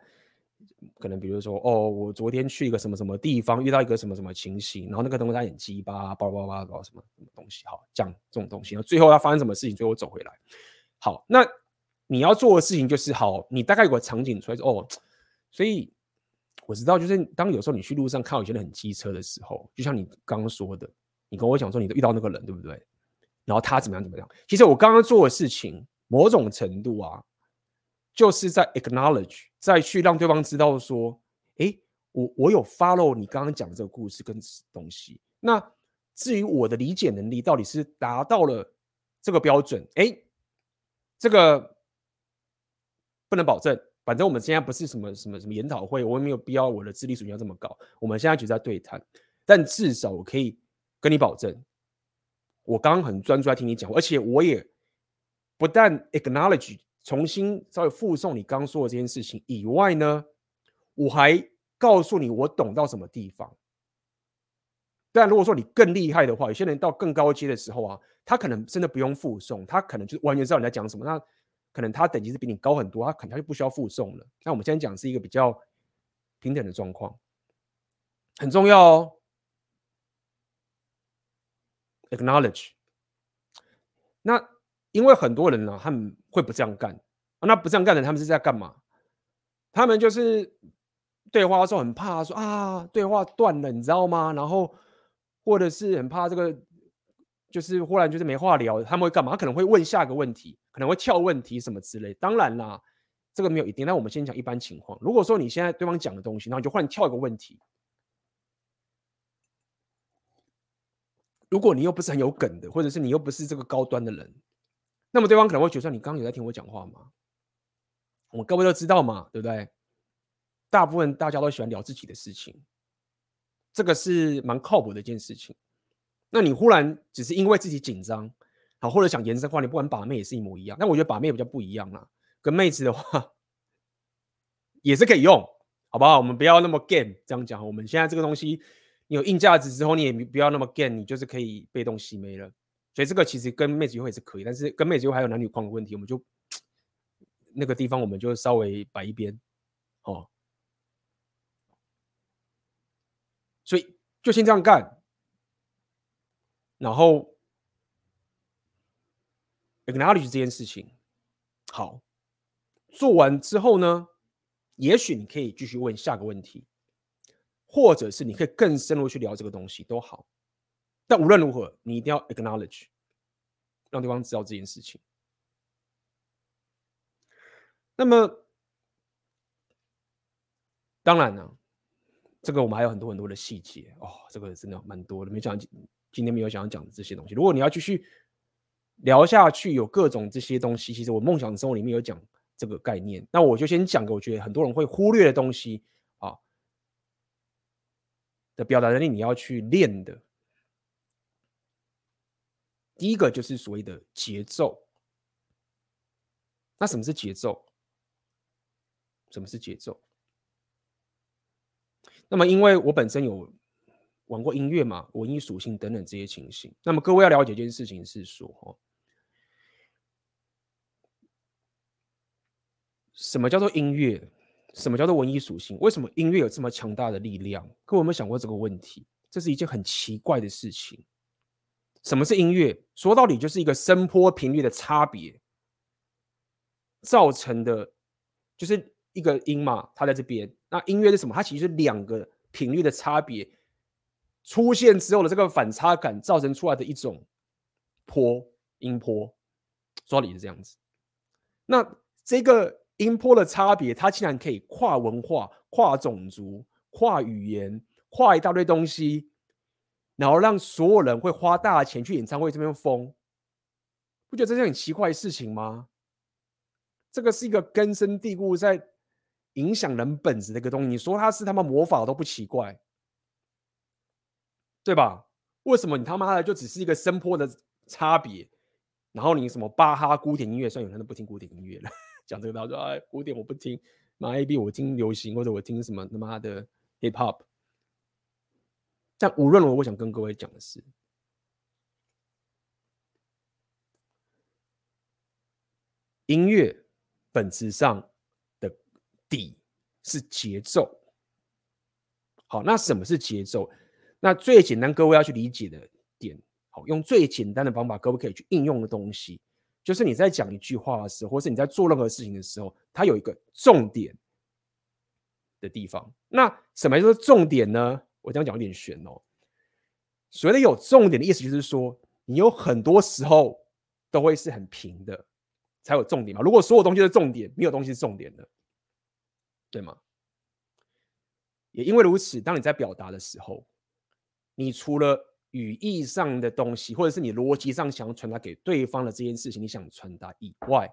可能比如说，哦，我昨天去一个什么什么地方，遇到一个什么什么情形，然后那个东西他很鸡巴，叭叭叭搞什么什么东西，好，讲这种东西，然后最后要发生什么事情，最后走回来。好，那你要做的事情就是，好，你大概有个场景出来，哦，所以我知道，就是当有时候你去路上看有些人很机车的时候，就像你刚刚说的，你跟我讲说你都遇到那个人，对不对？然后他怎么样怎么样？其实我刚刚做的事情，某种程度啊。就是在 acknowledge，再去让对方知道说，诶，我我有 follow 你刚刚讲的这个故事跟东西。那至于我的理解能力到底是达到了这个标准，诶，这个不能保证。反正我们现在不是什么什么什么研讨会，我也没有必要我的智力水平要这么高。我们现在就在对谈，但至少我可以跟你保证，我刚刚很专注在听你讲，而且我也不但 acknowledge。重新稍微附送你刚说的这件事情以外呢，我还告诉你我懂到什么地方。但如果说你更厉害的话，有些人到更高阶的时候啊，他可能真的不用附送，他可能就完全知道你在讲什么。那可能他等级是比你高很多，他可能他就不需要附送了。那我们现在讲是一个比较平等的状况，很重要哦。Acknowledge。那。因为很多人呢、他们会不这样干、啊。那不这样干的，他们是在干嘛？他们就是对话的时候很怕说啊，对话断了，你知道吗？然后或者是很怕这个，就是忽然就是没话聊，他们会干嘛？可能会问下一个问题，可能会跳问题什么之类。当然啦，这个没有一定。那我们先讲一般情况。如果说你现在对方讲的东西，然后你就换跳一个问题，如果你又不是很有梗的，或者是你又不是这个高端的人，那么对方可能会觉得你刚刚有在听我讲话吗？我们各位都知道嘛，对不对？大部分大家都喜欢聊自己的事情，这个是蛮靠谱的一件事情。那你忽然只是因为自己紧张，好，或者想延伸话，你不管把妹也是一模一样。但我觉得把妹比较不一样啦，跟妹子的话也是可以用，好不好？我们不要那么 game 这样讲。我们现在这个东西，你有硬价值之后，你也不要那么 game，你就是可以被动吸妹了。所以这个其实跟妹子约会也是可以，但是跟妹子约会还有男女框的问题，我们就那个地方我们就稍微摆一边，哦。所以就先这样干，然后 acknowledge 这件事情。好，做完之后呢，也许你可以继续问下个问题，或者是你可以更深入去聊这个东西都好。但无论如何，你一定要 acknowledge，让对方知道这件事情。那么，当然呢。这个我们还有很多很多的细节哦，这个真的蛮多的，没讲今天没有想要讲的这些东西。如果你要继续聊下去，有各种这些东西，其实我梦想生活里面有讲这个概念，那我就先讲个我觉得很多人会忽略的东西啊的表达能力，你要去练的。第一个就是所谓的节奏。那什么是节奏？什么是节奏？那么，因为我本身有玩过音乐嘛，文艺属性等等这些情形。那么，各位要了解一件事情是说，哦，什么叫做音乐？什么叫做文艺属性？为什么音乐有这么强大的力量？各位有没有想过这个问题？这是一件很奇怪的事情。什么是音乐？说到底，就是一个声波频率的差别造成的，就是。一个音嘛，它在这边。那音乐是什么？它其实是两个频率的差别出现之后的这个反差感造成出来的一种波音波，说理是这样子。那这个音波的差别，它竟然可以跨文化、跨种族、跨语言、跨一大堆东西，然后让所有人会花大钱去演唱会这边疯，不觉得这是很奇怪的事情吗？这个是一个根深蒂固在。影响人本质的一个东西，你说他是他妈魔法都不奇怪，对吧？为什么你他妈的就只是一个声波的差别？然后你什么巴哈古典音乐，虽然有人都不听古典音乐了，<laughs> 讲这个他说哎，古典我不听，那 A B 我听流行或者我听什么他妈的 hip hop。但无论如何，我想跟各位讲的是，音乐本质上的。底是节奏，好，那什么是节奏？那最简单，各位要去理解的点，好，用最简单的方法，各位可以去应用的东西，就是你在讲一句话的时候，或是你在做任何事情的时候，它有一个重点的地方。那什么叫做重点呢？我这样讲有点玄哦。所谓的有重点的意思，就是说你有很多时候都会是很平的，才有重点嘛。如果所有东西是重点，没有东西是重点的。对吗？也因为如此，当你在表达的时候，你除了语义上的东西，或者是你逻辑上想要传达给对方的这件事情，你想传达以外，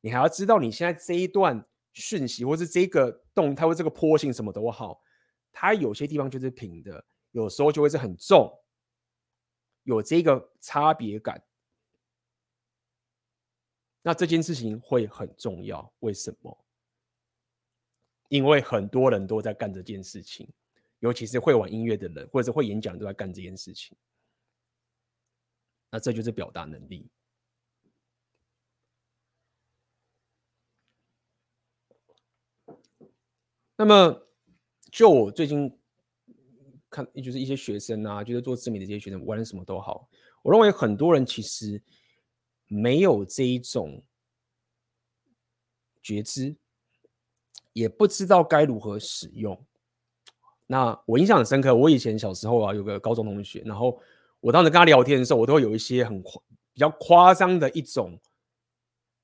你还要知道你现在这一段讯息，或是这个动态，或这个波形什么都好，它有些地方就是平的，有时候就会是很重，有这个差别感。那这件事情会很重要，为什么？因为很多人都在干这件事情，尤其是会玩音乐的人，或者是会演讲都在干这件事情。那这就是表达能力。那么，就我最近看，就是一些学生啊，就是做知名的这些学生，玩什么都好。我认为很多人其实没有这一种觉知。也不知道该如何使用。那我印象很深刻，我以前小时候啊，有个高中同学，然后我当时跟他聊天的时候，我都会有一些很夸比较夸张的一种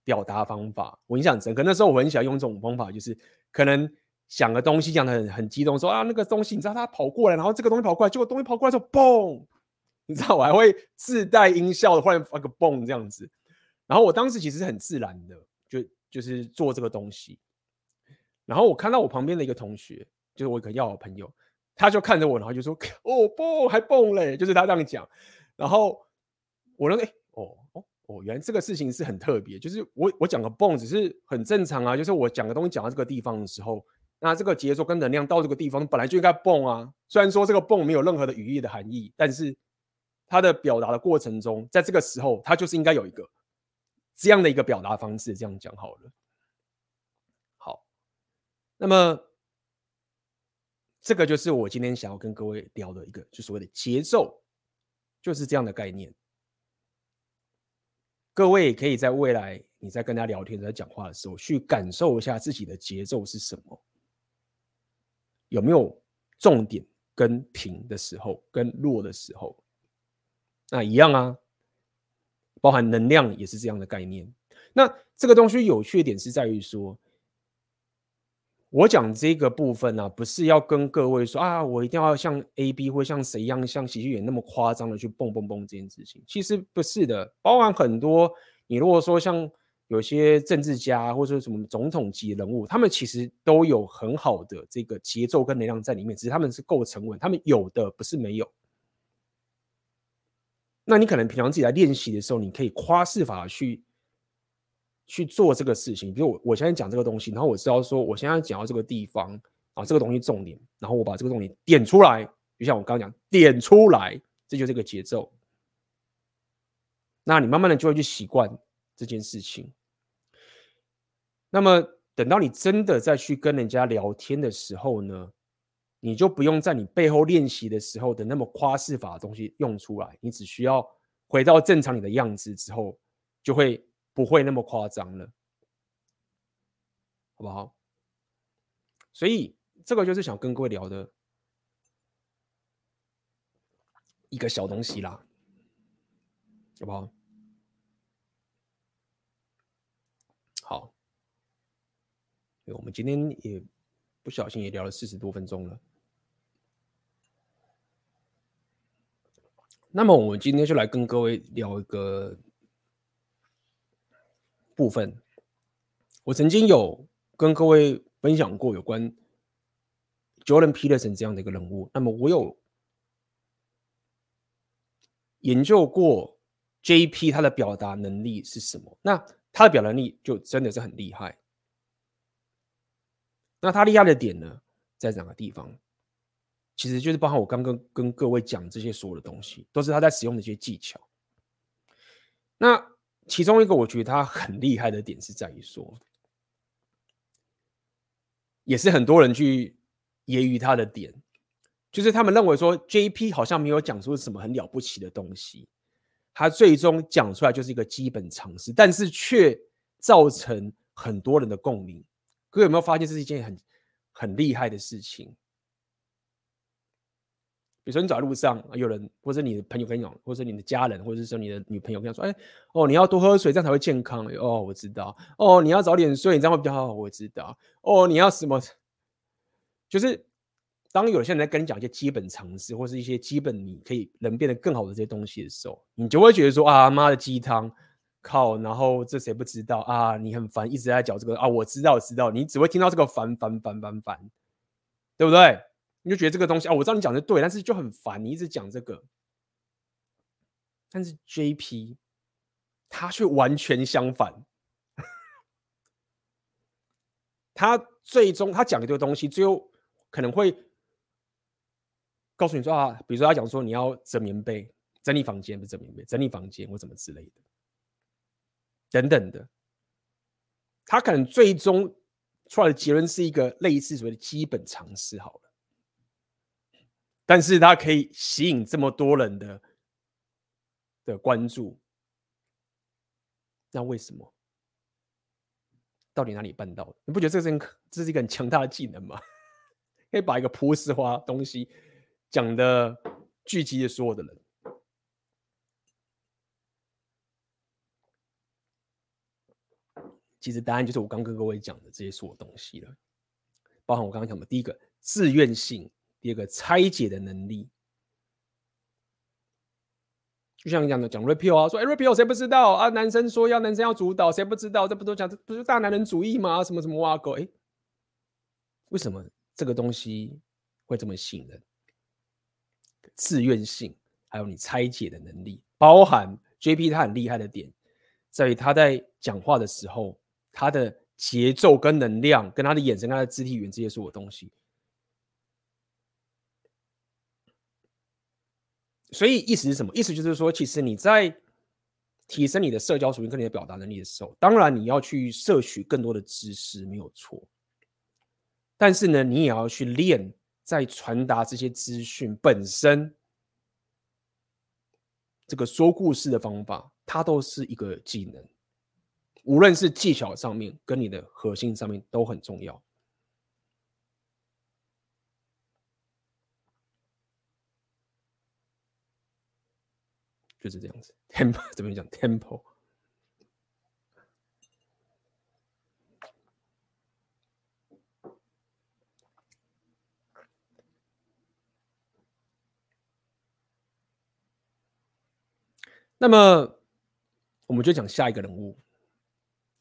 表达方法。我印象很深刻，那时候我很喜欢用这种方法，就是可能讲个东西讲得很很激动，说啊那个东西，你知道他跑过来，然后这个东西跑过来，结果东西跑过来之后，嘣，<laughs> 你知道，我还会自带音效的，忽然发个嘣这样子。然后我当时其实很自然的，就就是做这个东西。然后我看到我旁边的一个同学，就是我一个要好朋友，他就看着我，然后就说：“ <laughs> 哦，嘣还蹦嘞！”就是他这样讲。然后我认为，哦哦哦，原来这个事情是很特别。就是我我讲个蹦只是很正常啊，就是我讲个东西讲到这个地方的时候。那这个节奏跟能量到这个地方本来就应该蹦啊，虽然说这个蹦没有任何的语义的含义，但是它的表达的过程中，在这个时候它就是应该有一个这样的一个表达方式，这样讲好了。好，那么这个就是我今天想要跟各位聊的一个，就所谓的节奏，就是这样的概念。各位可以在未来你在跟他聊天、在讲话的时候，去感受一下自己的节奏是什么。有没有重点跟平的时候，跟弱的时候？那一样啊，包含能量也是这样的概念。那这个东西有趣的点是在于说，我讲这个部分呢、啊，不是要跟各位说啊，我一定要像 A B 或像谁一样，像喜剧演员那么夸张的去蹦蹦蹦这件事情。其实不是的，包含很多。你如果说像。有些政治家或者说什么总统级人物，他们其实都有很好的这个节奏跟能量在里面，只是他们是够沉稳，他们有的不是没有。那你可能平常自己在练习的时候，你可以夸饰法去去做这个事情。比如我我现在讲这个东西，然后我知道说我现在讲到这个地方啊，这个东西重点，然后我把这个重点点出来，就像我刚刚讲点出来，这就是这个节奏。那你慢慢的就会去习惯。这件事情，那么等到你真的再去跟人家聊天的时候呢，你就不用在你背后练习的时候的那么夸饰法的东西用出来，你只需要回到正常你的样子之后，就会不会那么夸张了，好不好？所以这个就是想跟各位聊的一个小东西啦，好不好？好，我们今天也不小心也聊了四十多分钟了。那么我们今天就来跟各位聊一个部分。我曾经有跟各位分享过有关 Jordan Peterson 这样的一个人物。那么我有研究过 JP 他的表达能力是什么？那他的表达能力就真的是很厉害。那他厉害的点呢，在哪个地方？其实就是包含我刚刚跟各位讲这些所有的东西，都是他在使用的一些技巧。那其中一个我觉得他很厉害的点是在于说，也是很多人去揶揄他的点，就是他们认为说 JP 好像没有讲出什么很了不起的东西。他最终讲出来就是一个基本常识，但是却造成很多人的共鸣。各位有没有发现这是一件很很厉害的事情？比如说你走在路上，有人或者你的朋友跟你讲，或者你的家人，或者是说你的女朋友跟你说：“哎，哦，你要多喝水，这样才会健康。”哦，我知道。哦，你要早点睡，你这样会比较好。我知道。哦，你要什么？就是。当有些人在跟你讲一些基本常识，或是一些基本你可以能变得更好的这些东西的时候，你就会觉得说啊，妈的鸡汤，靠！然后这谁不知道啊？你很烦，一直在讲这个啊，我知道，知道，你只会听到这个烦烦烦烦烦，对不对？你就觉得这个东西啊，我知道你讲的对，但是就很烦，你一直讲这个。但是 JP 他却完全相反，他最终他讲的这个东西，最后可能会。告诉你说啊，比如说他讲说你要整棉被、整理房间，不是整棉被，整理房间或什么之类的，等等的。他可能最终出来的结论是一个类似所谓的基本常识好了，但是他可以吸引这么多人的的关注，那为什么？到底哪里办到的？你不觉得这是这是一个很强大的技能吗？<laughs> 可以把一个普世化东西。讲的聚集了所有的人，其实答案就是我刚跟各位讲的这些所有东西了，包含我刚刚讲的第一个自愿性，第二个拆解的能力，就像你讲的讲 repeal 啊，说哎 repeal 谁不知道啊？男生说要男生要主导，谁不知道？这不都讲这不是大男人主义吗？什么什么挖狗？哎，为什么这个东西会这么吸引人？自愿性，还有你拆解的能力，包含 JP 他很厉害的点，在于他在讲话的时候，他的节奏跟能量，跟他的眼神、跟他的肢体语言这些所有东西。所以意思是什么？意思就是说，其实你在提升你的社交属性跟你的表达能力的时候，当然你要去摄取更多的知识，没有错。但是呢，你也要去练在传达这些资讯本身，这个说故事的方法，它都是一个技能，无论是技巧上面跟你的核心上面都很重要。就是这样子 Temple <laughs> 怎么讲？Temple。那么，我们就讲下一个人物，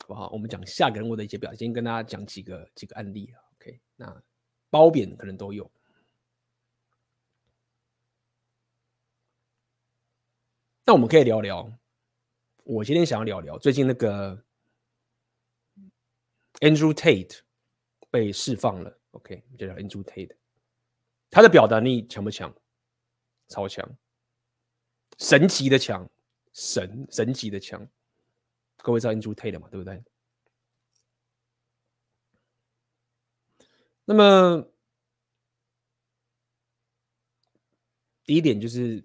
好不好？我们讲下个人物的一些表现，跟大家讲几个几个案例 OK，那褒贬可能都有。那我们可以聊聊，我今天想要聊聊最近那个 Andrew Tate 被释放了，OK，就聊 Andrew Tate，他的表达力强不强？超强，神级的强，神神级的强。各位知道 Andrew Tate 嘛？对不对？那么第一点就是。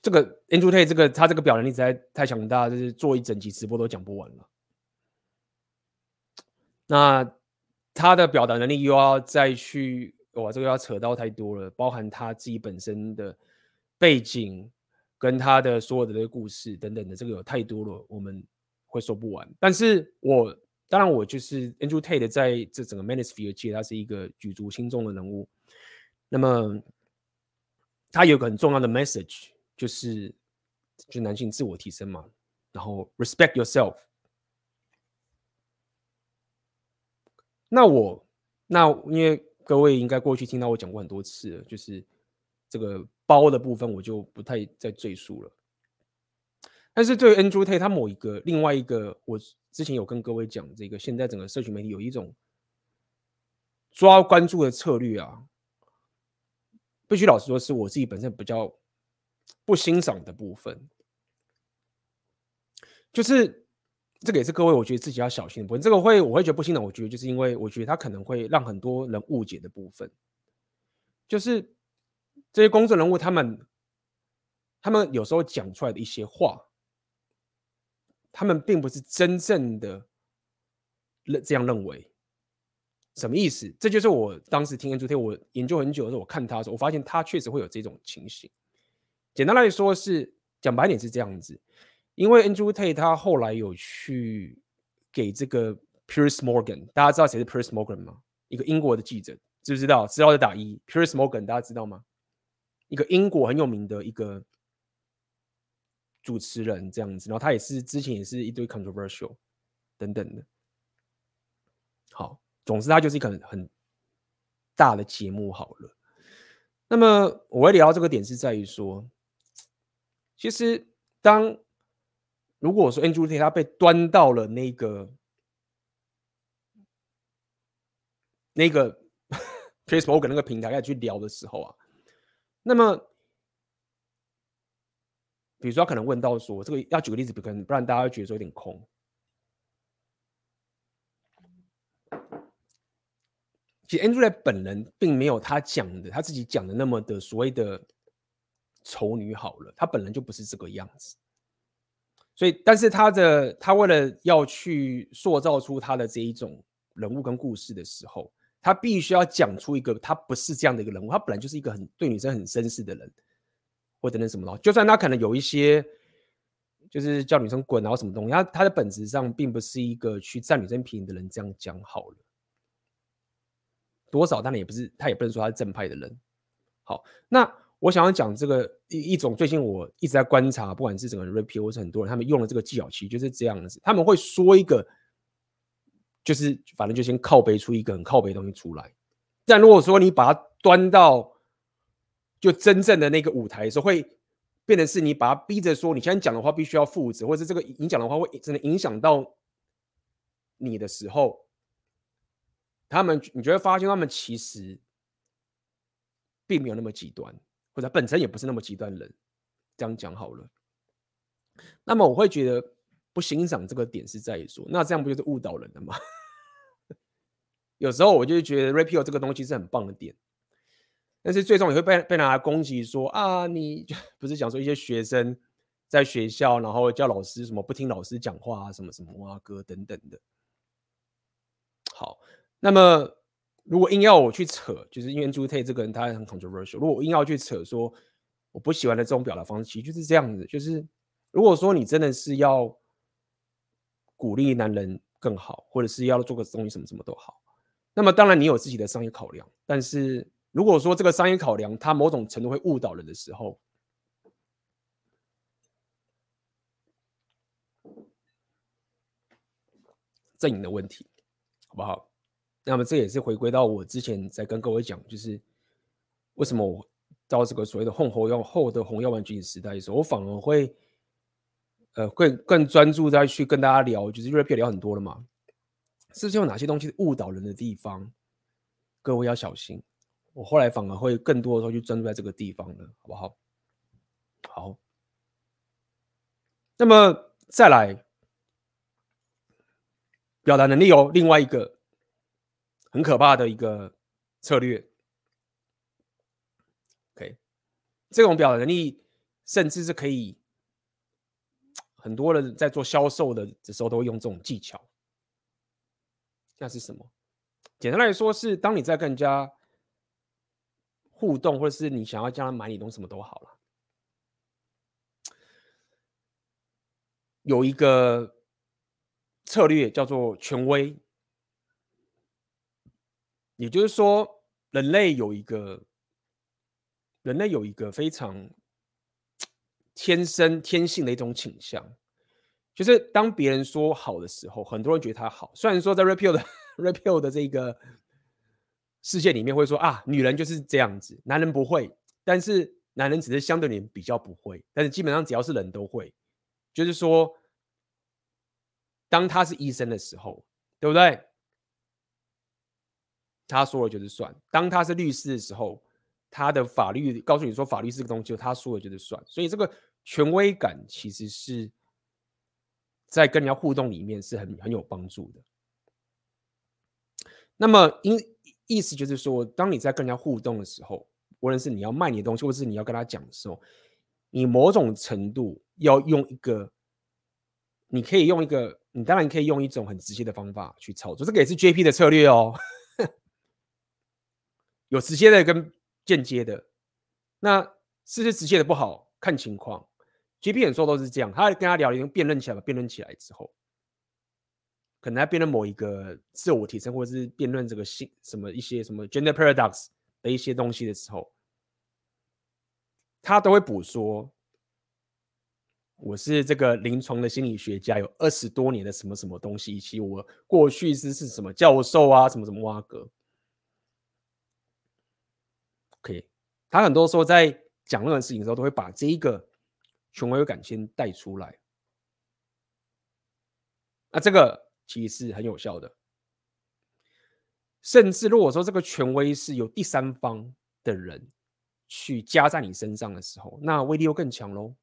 这个 Andrew Tate 这个他这个表达力实在太强大，就是做一整集直播都讲不完了。那他的表达能力又要再去哇，这个要扯到太多了，包含他自己本身的背景跟他的所有的这个故事等等的，这个有太多了，我们会说不完。但是我当然我就是 Andrew Tate 在这整个 Manosphere 界，他是一个举足轻重的人物。那么他有个很重要的 message。就是，就男性自我提升嘛，然后 respect yourself。那我那因为各位应该过去听到我讲过很多次了，就是这个包的部分我就不太再赘述了。但是对于 Andrew Tate 他某一个另外一个，我之前有跟各位讲，这个现在整个社群媒体有一种抓关注的策略啊，必须老实说，是我自己本身比较。不欣赏的部分，就是这个也是各位我觉得自己要小心的部分。这个会我会觉得不欣赏，我觉得就是因为我觉得他可能会让很多人误解的部分，就是这些公众人物他们他们有时候讲出来的一些话，他们并不是真正的认这样认为。什么意思？这就是我当时听 Andrew Tate，我研究很久的时候，我看他的时候，我发现他确实会有这种情形。简单来说是讲白点是这样子，因为 Andrew Tate 他后来有去给这个 Piers Morgan，大家知道谁是 Piers Morgan 吗？一个英国的记者，知不知道？知道就打一。Piers Morgan 大家知道吗？一个英国很有名的一个主持人这样子，然后他也是之前也是一堆 controversial 等等的。好，总之他就是一个很很大的节目好了。那么我会聊到这个点是在于说。其实，当如果说 Andrew Tate 他被端到了那个那个 <laughs> Facebook 那个平台开始去聊的时候啊，那么比如说他可能问到说，这个要举个例子，可能不然大家会觉得说有点空。其实 Andrew Tate 本人并没有他讲的他自己讲的那么的所谓的。丑女好了，她本来就不是这个样子，所以，但是她的她为了要去塑造出她的这一种人物跟故事的时候，他必须要讲出一个他不是这样的一个人物，他本来就是一个很对女生很绅士的人，或者那什么咯，就算他可能有一些就是叫女生滚然后什么东西，他他的本质上并不是一个去占女生便宜的人，这样讲好了，多少当然也不是，他也不能说他是正派的人。好，那。我想要讲这个一一种最近我一直在观察，不管是整个 Rapio 或是很多人他们用了这个技巧，其实就是这样子，他们会说一个，就是反正就先靠背出一个很靠背的东西出来。但如果说你把它端到就真正的那个舞台的时候，会变成是你把它逼着说，你现在讲的话必须要负责，或者是这个你讲的话会真的影响到你的时候，他们你就会发现他们其实并没有那么极端。或者本身也不是那么极端的人，这样讲好了。那么我会觉得不欣赏这个点是在于说，那这样不就是误导人了吗？有时候我就觉得 Rapio 这个东西是很棒的点，但是最终也会被被拿来攻击说啊，你不是讲说一些学生在学校，然后叫老师什么不听老师讲话啊，什么什么哇哥等等的。好，那么。如果硬要我去扯，就是因为 Andrew Tate 这个人他很 controversial。如果我硬要去扯说我不喜欢的这种表达方式，其实就是这样子。就是如果说你真的是要鼓励男人更好，或者是要做个东西什么什么都好，那么当然你有自己的商业考量。但是如果说这个商业考量它某种程度会误导人的时候，阵营的问题，好不好？那么这也是回归到我之前在跟各位讲，就是为什么我到这个所谓的后红药后的红药丸觉醒时代的时候，我反而会呃更更专注在去跟大家聊，就是 rap 也聊很多了嘛，是不是有哪些东西误导人的地方？各位要小心。我后来反而会更多的时候去专注在这个地方了，好不好？好。那么再来表达能力哦，另外一个。很可怕的一个策略。OK，这种表达能力，甚至是可以 <tsk> 很多人在做销售的的时候都会用这种技巧。那是什么？简单来说，是当你在跟人家互动，或者是你想要叫他买你东西，什么都好了，有一个策略叫做权威。也就是说，人类有一个，人类有一个非常 <tsk> 天生天性的一种倾向，就是当别人说好的时候，很多人觉得他好。虽然说在 Rapio 的 <laughs> Rapio 的这个世界里面会说啊，女人就是这样子，男人不会。但是男人只是相对你比较不会，但是基本上只要是人都会。就是说，当他是医生的时候，对不对？他说了就是算。当他是律师的时候，他的法律告诉你说法律是个东西，他说了就是算。所以这个权威感其实是在跟人家互动里面是很很有帮助的。那么，因意思就是说，当你在跟人家互动的时候，无论是你要卖你的东西，或是你要跟他讲的时候，你某种程度要用一个，你可以用一个，你当然可以用一种很直接的方法去操作。这个也是 JP 的策略哦。<laughs> 有直接的跟间接的，那是不是直接的不好？看情况。GP 很多都是这样，他跟他聊，已经辩论起来了，辩论起来之后，可能他辩论某一个自我提升，或者是辩论这个性什么一些什么 gender paradox 的一些东西的时候，他都会补说：“我是这个临床的心理学家，有二十多年的什么什么东西，以及我过去是是什么教授啊，什么什么挖格。” OK，他很多时候在讲任何事情的时候，都会把这一个权威感先带出来。那这个其实是很有效的，甚至如果说这个权威是有第三方的人去加在你身上的时候，那威力又更强喽。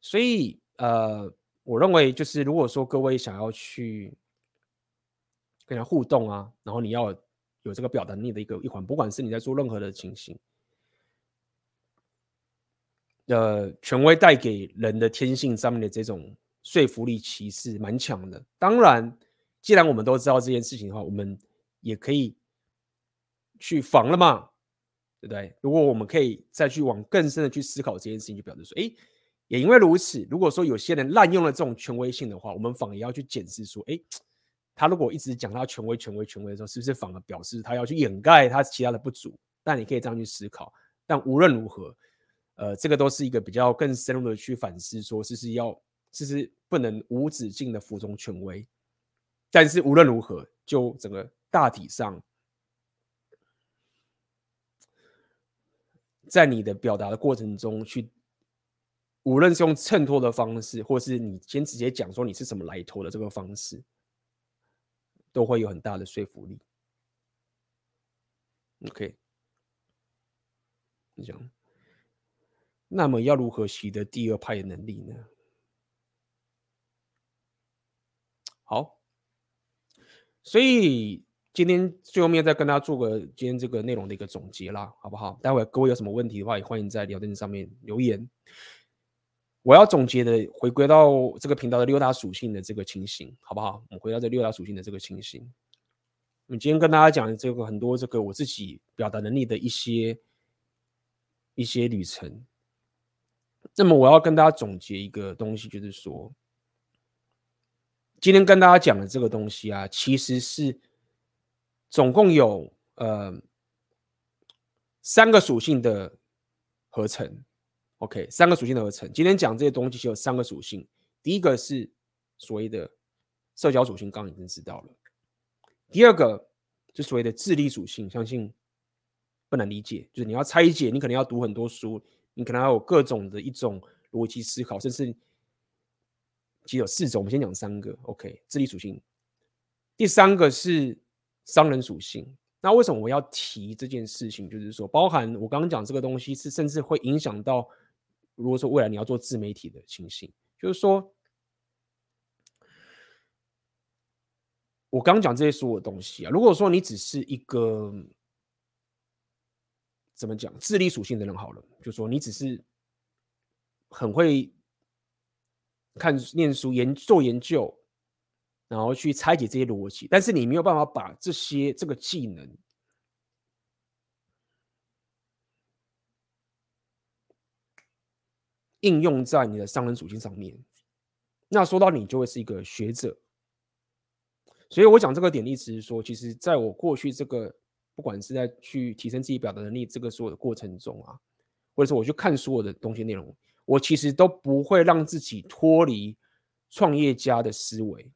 所以，呃，我认为就是如果说各位想要去跟人互动啊，然后你要。有这个表达力的一个一环，不管是你在做任何的情形，呃，权威带给人的天性上面的这种说服力其实蛮强的。当然，既然我们都知道这件事情的话，我们也可以去防了嘛，对不对？如果我们可以再去往更深的去思考这件事情，就表示说，哎，也因为如此，如果说有些人滥用了这种权威性的话，我们反而要去检视说，哎。他如果一直讲他权威、权威、权威的时候，是不是反而表示他要去掩盖他其他的不足？但你可以这样去思考。但无论如何，呃，这个都是一个比较更深入的去反思，说是是要，其实不能无止境的服从权威。但是无论如何，就整个大体上，在你的表达的过程中去，无论是用衬托的方式，或是你先直接讲说你是什么来头的这个方式，都会有很大的说服力。OK，你讲。那么要如何习得第二派的能力呢？<tsk> 好，所以今天最后面再跟大家做个今天这个内容的一个总结啦，好不好？待会各位有什么问题的话，也欢迎在聊天上面留言。我要总结的，回归到这个频道的六大属性的这个情形，好不好？我们回到这六大属性的这个情形。我们今天跟大家讲这个很多这个我自己表达能力的一些一些旅程。那么我要跟大家总结一个东西，就是说，今天跟大家讲的这个东西啊，其实是总共有呃三个属性的合成。OK，三个属性的合成。今天讲这些东西就有三个属性，第一个是所谓的社交属性，刚刚已经知道了。第二个就所谓的智力属性，相信不难理解，就是你要拆解，你可能要读很多书。你可能还有各种的一种逻辑思考，甚至其实有四种，我们先讲三个。OK，智力属性。第三个是商人属性。那为什么我要提这件事情？就是说，包含我刚刚讲这个东西，是甚至会影响到，如果说未来你要做自媒体的情形，就是说，我刚刚讲这些所有的东西啊，如果说你只是一个。怎么讲？智力属性的人好了，就说你只是很会看念书、研做研究，然后去拆解这些逻辑，但是你没有办法把这些这个技能应用在你的商人属性上面。那说到你就会是一个学者，所以我讲这个点的意思是说，其实在我过去这个。不管是在去提升自己表达能力这个所有的过程中啊，或者说我去看所有的东西内容，我其实都不会让自己脱离创业家的思维，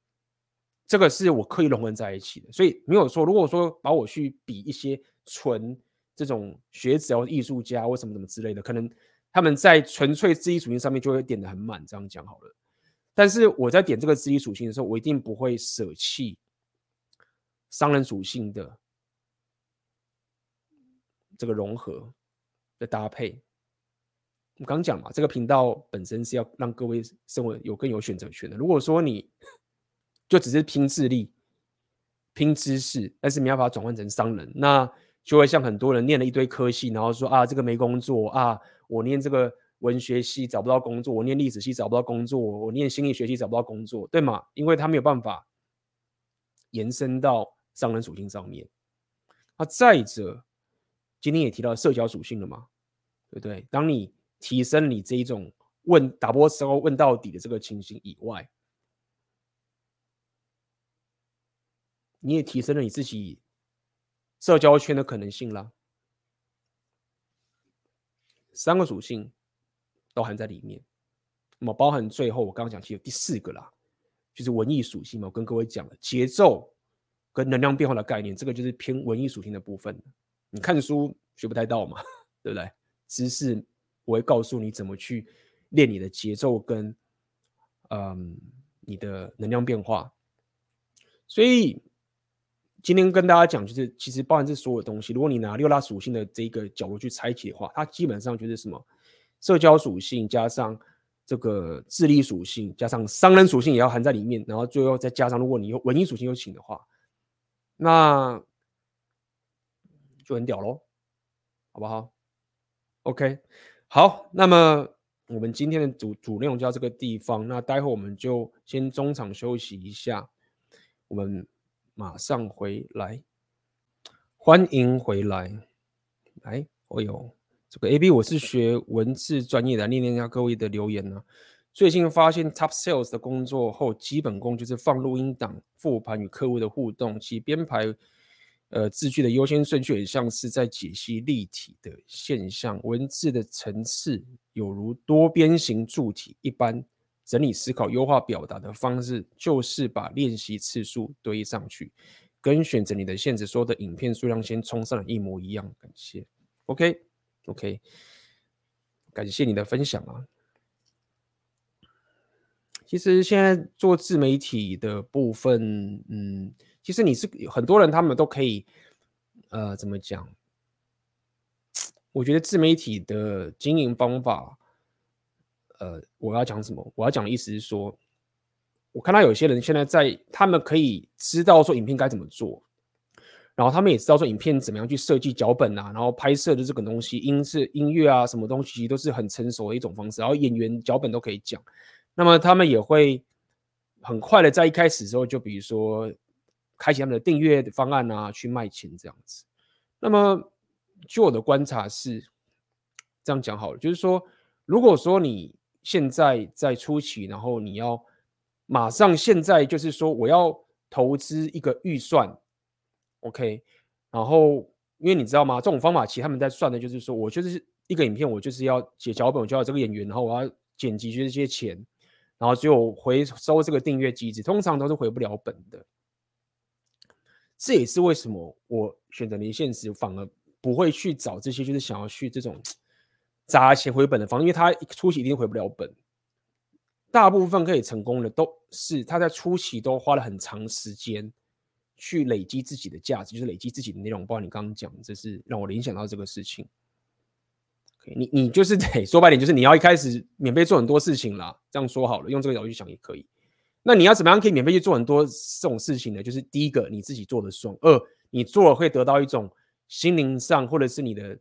这个是我刻意融合在一起的。所以没有说，如果说把我去比一些纯这种学者艺术家或什么什么之类的，可能他们在纯粹自己属性上面就会点得很满。这样讲好了，但是我在点这个自己属性的时候，我一定不会舍弃商人属性的。这个融合的搭配，我刚讲嘛，这个频道本身是要让各位生活有更有选择权的。如果说你就只是拼智力、拼知识，但是没办法转换成商人，那就会像很多人念了一堆科系，然后说啊，这个没工作啊，我念这个文学系找不到工作，我念历史系找不到工作，我念心理学系找不到工作，对吗？因为他没有办法延伸到商人属性上面。啊再者，今天也提到社交属性了嘛，对不对？当你提升你这一种问打波时候问到底的这个情形以外，你也提升了你自己社交圈的可能性啦。三个属性都含在里面，那么包含最后我刚刚讲其实第四个啦，就是文艺属性嘛。我跟各位讲了节奏跟能量变化的概念，这个就是偏文艺属性的部分。你看书学不太到嘛，<laughs> 对不对？知识我会告诉你怎么去练你的节奏跟嗯你的能量变化。所以今天跟大家讲，就是其实包含这所有东西，如果你拿六大属性的这个角度去拆解的话，它基本上就是什么社交属性加上这个智力属性加上商人属性也要含在里面，然后最后再加上如果你有文艺属性有请的话，那。就很屌喽，好不好？OK，好，那么我们今天的主主内容就到这个地方，那待会我们就先中场休息一下，我们马上回来，欢迎回来，来，我有这个 AB，我是学文字专业的，念念一下各位的留言呢、啊。最近发现 Top Sales 的工作后，基本功就是放录音档、复盘与客户的互动，其编排。呃，字句的优先顺序很像是在解析立体的现象，文字的层次有如多边形柱体一般。整理思考、优化表达的方式，就是把练习次数堆上去，跟选择你的限制说的影片数量先冲上来一模一样。感谢、OK, OK, 感谢你的分享啊。其实现在做自媒体的部分，嗯，其实你是很多人，他们都可以，呃，怎么讲？我觉得自媒体的经营方法。呃，我要讲什么？我要讲的意思是说，我看到有些人现在在，他们可以知道说影片该怎么做，然后他们也知道说影片怎么样去设计脚本啊，然后拍摄的这个东西，音是音乐啊，什么东西都是很成熟的一种方式，然后演员脚本都可以讲，那么他们也会很快的在一开始的时候，就比如说开启他们的订阅方案啊，去卖钱这样子。那么据我的观察是这样讲好了，就是说，如果说你现在在初期，然后你要马上现在就是说我要投资一个预算，OK，然后因为你知道吗？这种方法其实他们在算的就是说我就是一个影片，我就是要写脚本，我就要这个演员，然后我要剪辑就这些钱，然后就回收这个订阅机制，通常都是回不了本的。这也是为什么我选择零现实，反而不会去找这些，就是想要去这种。<tsk> 砸钱回本的方，因为他初期一定回不了本。大部分可以成功的都是他在初期都花了很长时间去累积自己的价值，就是累积自己的内容。包括你刚刚讲，这是让我联想到这个事情。你你就是得说白点，就是你要一开始免费做很多事情啦。这样说好了，用这个角度去想也可以。那你要怎么样可以免费去做很多这种事情呢？就是第一个，你自己做的爽；二，你做了会得到一种心灵上或者是你的。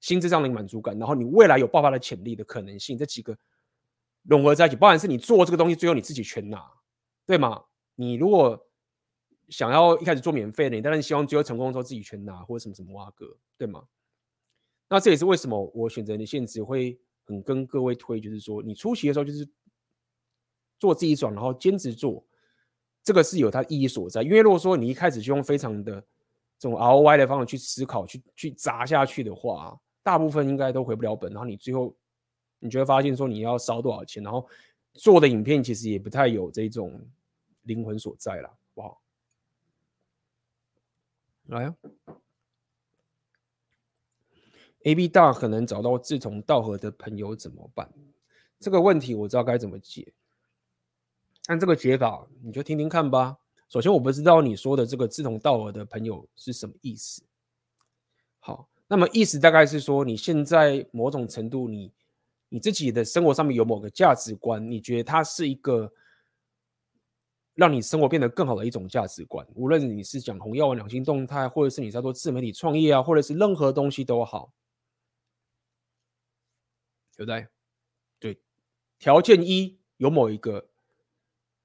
心智上的满足感，然后你未来有爆发的潜力的可能性，这几个融合在一起，包含是你做这个东西，最后你自己全拿，对吗？你如果想要一开始做免费的，你当然希望最后成功的时候自己全拿，或者什么什么挖哥，对吗？那这也是为什么我选择你限制会很跟各位推，就是说你出席的时候就是做自己爽，然后坚持做，这个是有它意义所在。因为如果说你一开始就用非常的这种 ROI 的方法去思考，去去砸下去的话，大部分应该都回不了本，然后你最后你就会发现说你要烧多少钱，然后做的影片其实也不太有这种灵魂所在了，好不好？来呀，AB 大可能找到志同道合的朋友怎么办？这个问题我知道该怎么解，按这个解法你就听听看吧。首先我不知道你说的这个志同道合的朋友是什么意思，好。那么意思大概是说，你现在某种程度你，你自己的生活上面有某个价值观，你觉得它是一个让你生活变得更好的一种价值观。无论你是讲红药丸两性动态，或者是你在做自媒体创业啊，或者是任何东西都好，对不对？对，条件一有某一个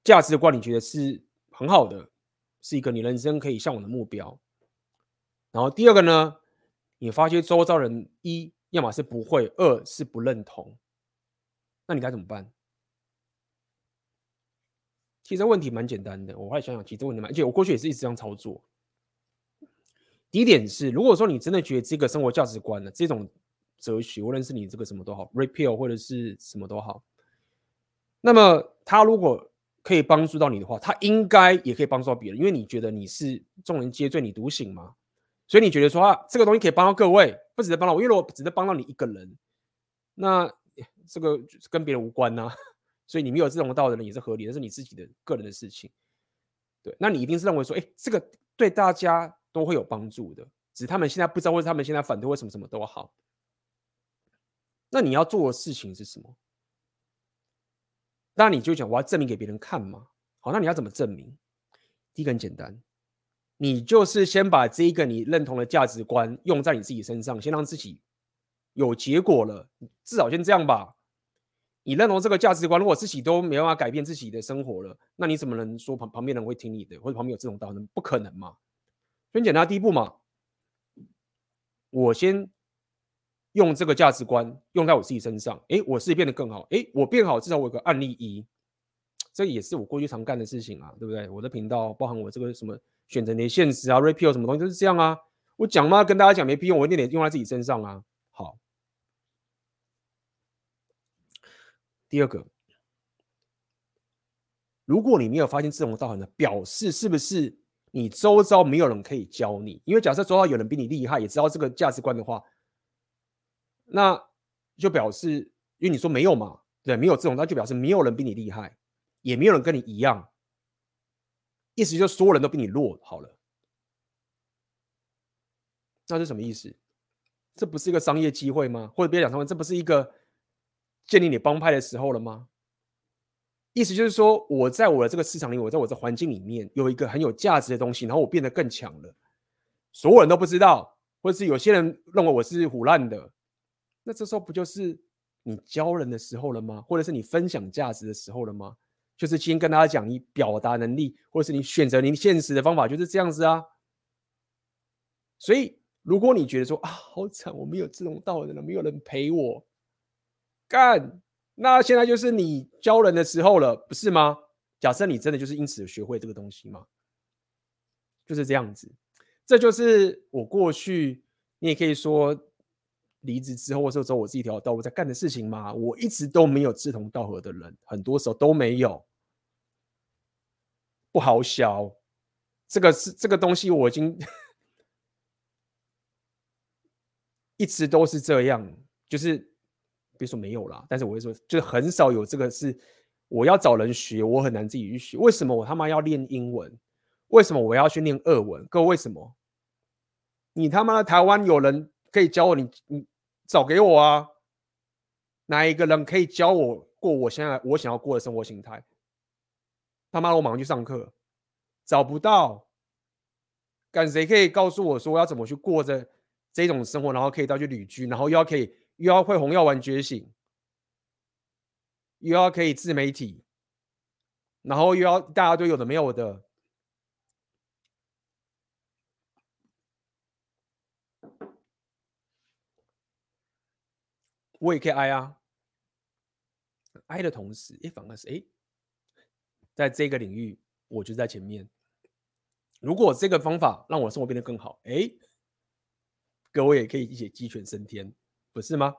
价值观，你觉得是很好的，是一个你人生可以向往的目标。然后第二个呢？你发觉周遭人一要么是不会，二是不认同，那你该怎么办？其实问题蛮简单的，我后来想想，其实问题蛮，而且我过去也是一直这样操作。第一点是，如果说你真的觉得这个生活价值观的，这种哲学，无论是你这个什么都好，Red Pill 或者是什么都好，那么他如果可以帮助到你的话，他应该也可以帮助到别人，因为你觉得你是众人皆醉你独醒嘛。所以你觉得说啊，这个东西可以帮到各位，不只是帮到我，因为我只能帮到你一个人，那这个跟别人无关呐、<laughs> 所以你没有志同道合的人也是合理的，是你自己的个人的事情。对，那你一定是认为说，哎，这个对大家都会有帮助的，只是他们现在不知道，或者他们现在反对，为什么什么都好。那你要做的事情是什么？那你就讲我要证明给别人看嘛。好，那你要怎么证明？第一个很简单。你就是先把这一个你认同的价值观用在你自己身上，先让自己有结果了，至少先这样吧。你认同这个价值观，如果自己都没办法改变自己的生活了，那你怎么能说旁旁边人会听你的，或者旁边有这种道理？不可能嘛。很简单，第一步嘛，我先用这个价值观用在我自己身上，诶，我自己变得更好，诶，我变好，至少我有个案例一，这也是我过去常干的事情啊，对不对？我的频道包含我这个什么。选择你的现实啊，repeal 什么东西都是这样啊。我讲嘛，跟大家讲没屁用，我一定得用在自己身上啊。好，第二个，如果你没有发现志同道合的，表示是不是你周遭没有人可以教你？因为假设周遭有人比你厉害，也知道这个价值观的话，那就表示，因为你说没有嘛，对，没有这种，那就表示没有人比你厉害，也没有人跟你一样。意思就是所有人都比你弱，好了，那是什么意思？这不是一个商业机会吗？或者别讲他们，这不是一个建立你帮派的时候了吗？意思就是说，我在我的这个市场里，我在我的环境里面有一个很有价值的东西，然后我变得更强了，所有人都不知道，或者是有些人认为我是唬烂的，那这时候不就是你教人的时候了吗？或者是你分享价值的时候了吗？就是先跟大家讲，你表达能力，或者是你选择你现实的方法，就是这样子啊。所以，如果你觉得说啊，好惨，我没有志同道合的人，没有人陪我干，那现在就是你教人的时候了，不是吗？假设你真的就是因此学会这个东西吗？就是这样子。这就是我过去，你也可以说离职之后，或者走我自己一条道路在干的事情嘛。我一直都没有志同道合的人，很多时候都没有。不好笑，这个是这个东西，我已经一直都是这样，就是别说没有啦，但是我会说，就是很少有这个是我要找人学，我很难自己去学。为什么我他妈要练英文？为什么我要去练俄文？各位为什么？你他妈的台湾有人可以教我，你你找给我啊！哪一个人可以教我过我现在我想要过的生活形态？他妈的！我马上去上课，找不到。干谁可以告诉我说我要怎么去过着这种生活，然后可以到去旅居，然后又要可以又要会红药丸觉醒，又要可以自媒体，然后又要大家都有的没有的。我也可以挨啊，挨的同时，哎，反而是哎。在这个领域，我就在前面。如果这个方法让我生活变得更好，哎，各位也可以一起鸡犬升天，不是吗？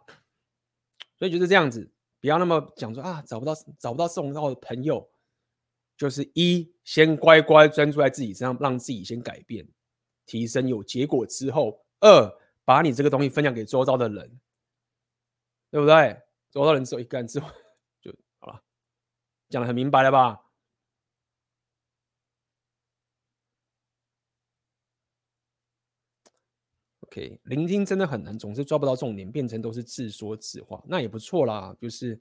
所以就是这样子，不要那么讲说啊，找不到找不到送到的朋友，就是一先乖乖专注在自己身上，让自己先改变、提升，有结果之后，二把你这个东西分享给周遭的人，对不对？走到人只有一个人之后就好了，讲得很明白了吧？OK，聆听真的很难，总是抓不到重点，变成都是自说自话，那也不错啦。就是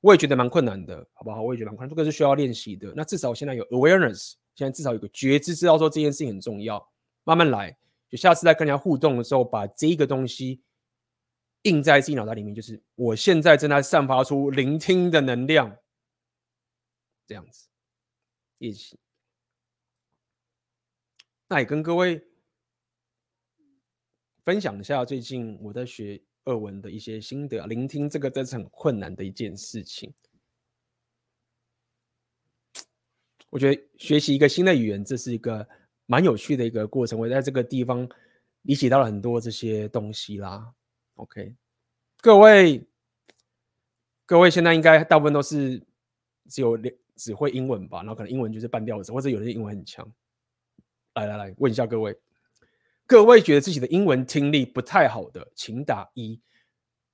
我也觉得蛮困难的，好不好？我也觉得蛮困难，这个是需要练习的。那至少现在有 awareness，现在至少有个觉知，知道说这件事情很重要。慢慢来，就下次再跟人家互动的时候，把这个东西印在自己脑袋里面，就是我现在正在散发出聆听的能量，这样子一起。那也跟各位。分享一下最近我在学俄文的一些心得，聆听这个真是很困难的一件事情。我觉得学习一个新的语言，这是一个蛮有趣的一个过程。我在这个地方理解到了很多这些东西啦。OK，各位，各位现在应该大部分都是只有只会英文吧？然后可能英文就是半吊子，或者有些英文很强。来来来，问一下各位。各位觉得自己的英文听力不太好的，请打一。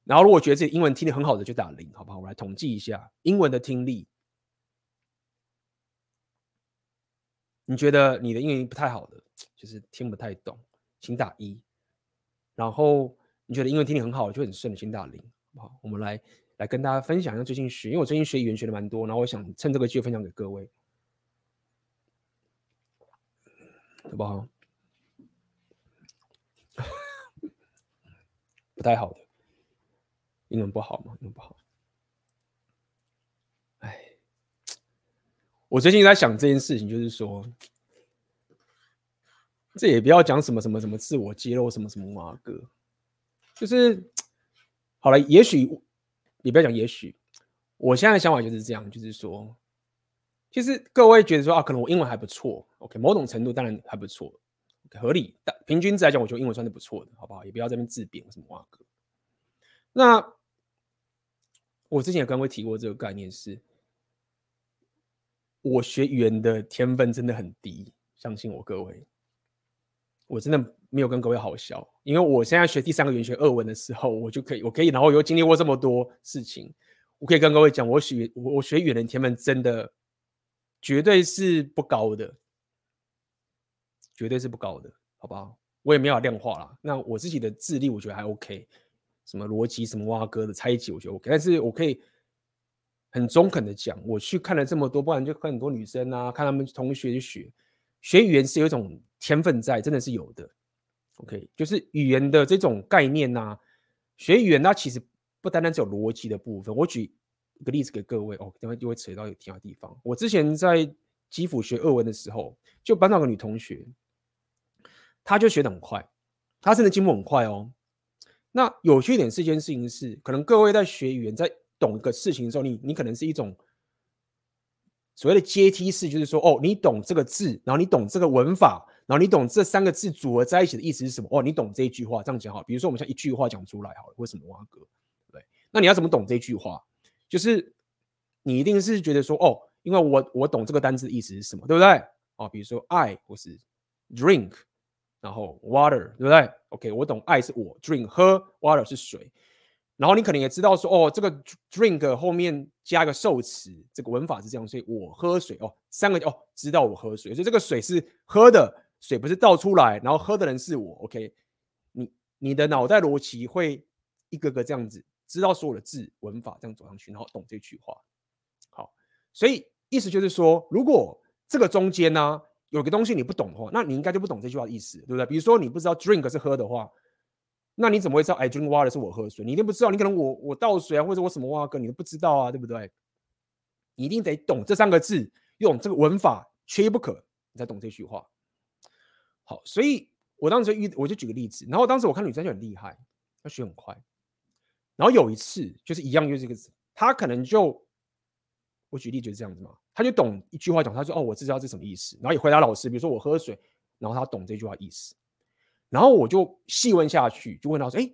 然后如果觉得自己英文听力很好的，就打零，好不好？我来统计一下英文的听力。你觉得你的英文不太好的，就是听不太懂，请打一。然后你觉得英文听力很好，就很顺，请打零，好不好？我们来来跟大家分享一下最近学，因为我最近学语言学的蛮多，然后我想趁这个机会分享给各位，好不好？不太好的，英文不好吗？英文不好。哎，我最近在想这件事情，就是说，这也不要讲什么什么什么自我揭露什么什么马哥，就是好了。也许你不要讲，也许我现在的想法就是这样，就是说，其实各位觉得说啊，可能我英文还不错，OK，某种程度当然还不错，OK，合理。但平均值来讲，我觉得英文算是不错的，好不好？也不要这边自贬什么哇哥。那我之前也跟各位提过这个概念是，我学语言的天分真的很低，相信我各位，我真的没有跟各位好笑，因为我现在学第三个语言学俄文的时候，我就可以，我可以，然后又经历过这么多事情，我可以跟各位讲，我学我我学语言的天分真的。绝对是不高的，绝对是不高的，好不好？我也没有量化啦。那我自己的智力，我觉得还 OK。什么逻辑，什么挖哥的猜忌，我觉得 OK。但是我可以很中肯的讲，我去看了这么多，不然就看很多女生啊，看他们同学去学，学语言是有一种天分在，真的是有的。OK，就是语言的这种概念呐、学语言它其实不单单只有逻辑的部分。我举。一个例子给各位哦，等会就会扯到有其他地方。我之前在基辅学俄文的时候，就班上有个女同学，她就学得很快，她真的进步很快哦。那有趣一点是一件事情是，可能各位在学语言，在懂一个事情的时候，你你可能是一种所谓的阶梯式，就是说，哦，你懂这个字，然后你懂这个文法，然后你懂这三个字组合在一起的意思是什么？哦，你懂这一句话，这样讲好。比如说，我们像一句话讲出来好了，为什么挖哥？对，那你要怎么懂这句话？就是你一定是觉得说哦，因为我我懂这个单词的意思是什么，对不对？哦，比如说爱或是 drink，然后 water，对不对？OK，我懂爱是我 drink 喝，water 是水。然后你可能也知道说哦，这个 drink 后面加一个受词，这个文法是这样，所以我喝水哦，三个哦，知道我喝水，所以这个水是喝的水，不是倒出来，然后喝的人是我。OK，你你的脑袋逻辑会一个个这样子。知道所有的字文法这样走上去，然后懂这句话。好，所以意思就是说，如果这个中间呢、有个东西你不懂的话，那你应该就不懂这句话的意思，对不对？比如说你不知道 drink 是喝的话，那你怎么会知道 I drink water 是我喝水？你一定不知道，你可能我我倒水啊，或者我什么挖个你都不知道啊，对不对？你一定得懂这三个字，用这个文法缺一不可，你才懂这句话。好，所以我当时遇我就举个例子，然后当时我看女生就很厉害，她学很快。然后有一次就是一样，就是这个字，她可能就我举例就是这样子嘛，他就懂一句话讲，他说哦，我知道这什么意思，然后也回答老师，比如说我喝水，然后他懂这句话意思，然后我就细问下去，就问他说，哎，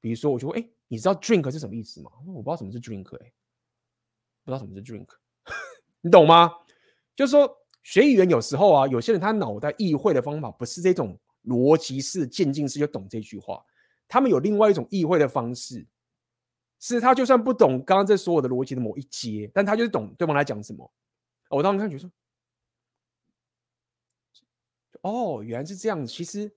比如说我就问，哎，你知道 drink 是什么意思吗？我不知道什么是 drink，哎，不知道什么是 drink，<laughs> 你懂吗？就是说学语言有时候啊，有些人他脑袋意会的方法不是这种逻辑式渐进式就懂这句话，他们有另外一种意会的方式。是他就算不懂刚刚这所有的逻辑的某一节，但他就是懂对方来讲什么。我当时看觉得说，哦，原来是这样子。其实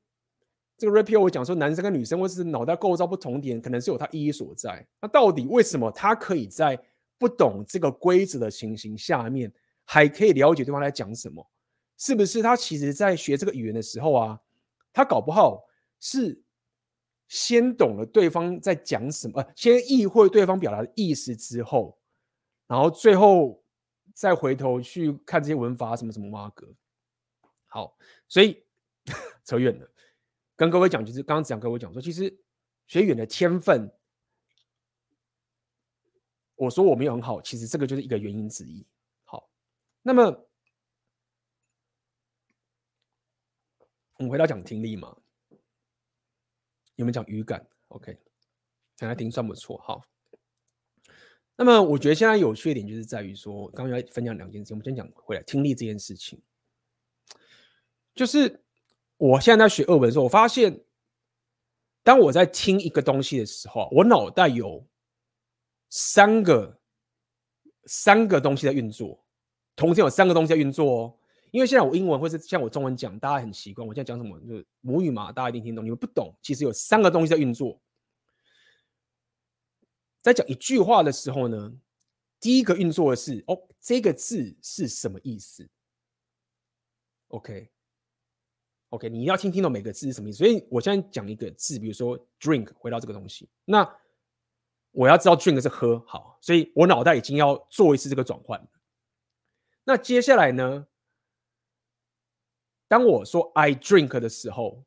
这个 rapio 我讲说，男生跟女生或是脑袋构造不同点，可能是有它意义所在。那到底为什么他可以在不懂这个规则的情形下面，还可以了解对方在讲什么？是不是他其实在学这个语言的时候啊，他搞不好是。先懂了对方在讲什么，呃，先意会对方表达的意思之后，然后最后再回头去看这些文法什么什么挖格。好，所以 <laughs> 扯远了，跟各位讲就是刚刚讲，各位讲说，其实学语言的天分，我说我没有很好，其实这个就是一个原因之一。那么我们回到讲听力嘛。有没有讲语感？OK，讲来听算不错。好，那么我觉得现在有趣的点就是在于说，刚刚要分享两件事情。我们先讲回来听力这件事情，就是我现在在学二文的时候，我发现，当我在听一个东西的时候，我脑袋有三个三个东西在运作，同时有三个东西在运作哦。因为现在我英文或是像我中文讲，大家很习惯。我现在讲什么就是母语嘛，大家一定听懂。你们不懂，其实有三个东西在运作。在讲一句话的时候呢，第一个运作的是哦，这个字是什么意思？OK，OK，、你要听听懂每个字是什么意思。所以我现在讲一个字，比如说 drink，回到这个东西，那我要知道 drink 是喝，好，所以我脑袋已经要做一次这个转换。那接下来呢？当我说 I drink 的时候，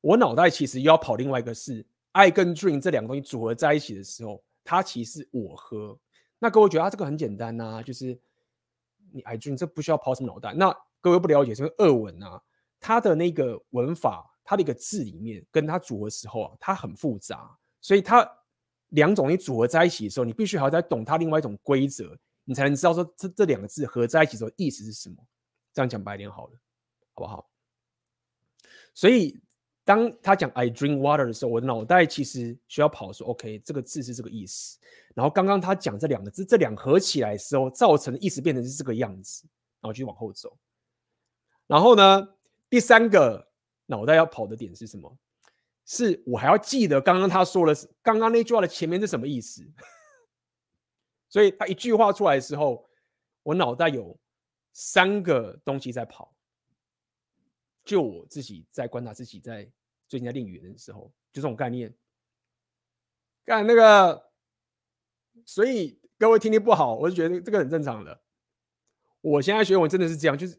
我脑袋其实又要跑另外一个事 I 跟 drink 这两个东西组合在一起的时候，它其实我喝。那各位觉得它这个很简单呐、就是你 I dream 这不需要跑什么脑袋。那各位不了解这个俄文啊，它的那个文法，它的一个字里面跟它组合的时候啊，它很复杂，所以它两种你组合在一起的时候，你必须还要再懂它另外一种规则，你才能知道说这这两个字合在一起的时候意思是什么。这样讲白点好了，好不好？所以。当他讲 I drink water 的时候，我脑袋其实需要跑说 OK，这个字是这个意思。然后刚刚他讲这两个字，这两合起来的时候，造成的意思变成是这个样子，然后就往后走。然后呢，第三个脑袋要跑的点是什么？是我还要记得刚刚他说的是刚刚那句话的前面是什么意思。所以他一句话出来的时候，我脑袋有三个东西在跑。就我自己在观察自己在最近在练语言的时候，就这种概念。干那个，所以各位听力不好，我就觉得这个很正常的。我现在学文真的是这样，就是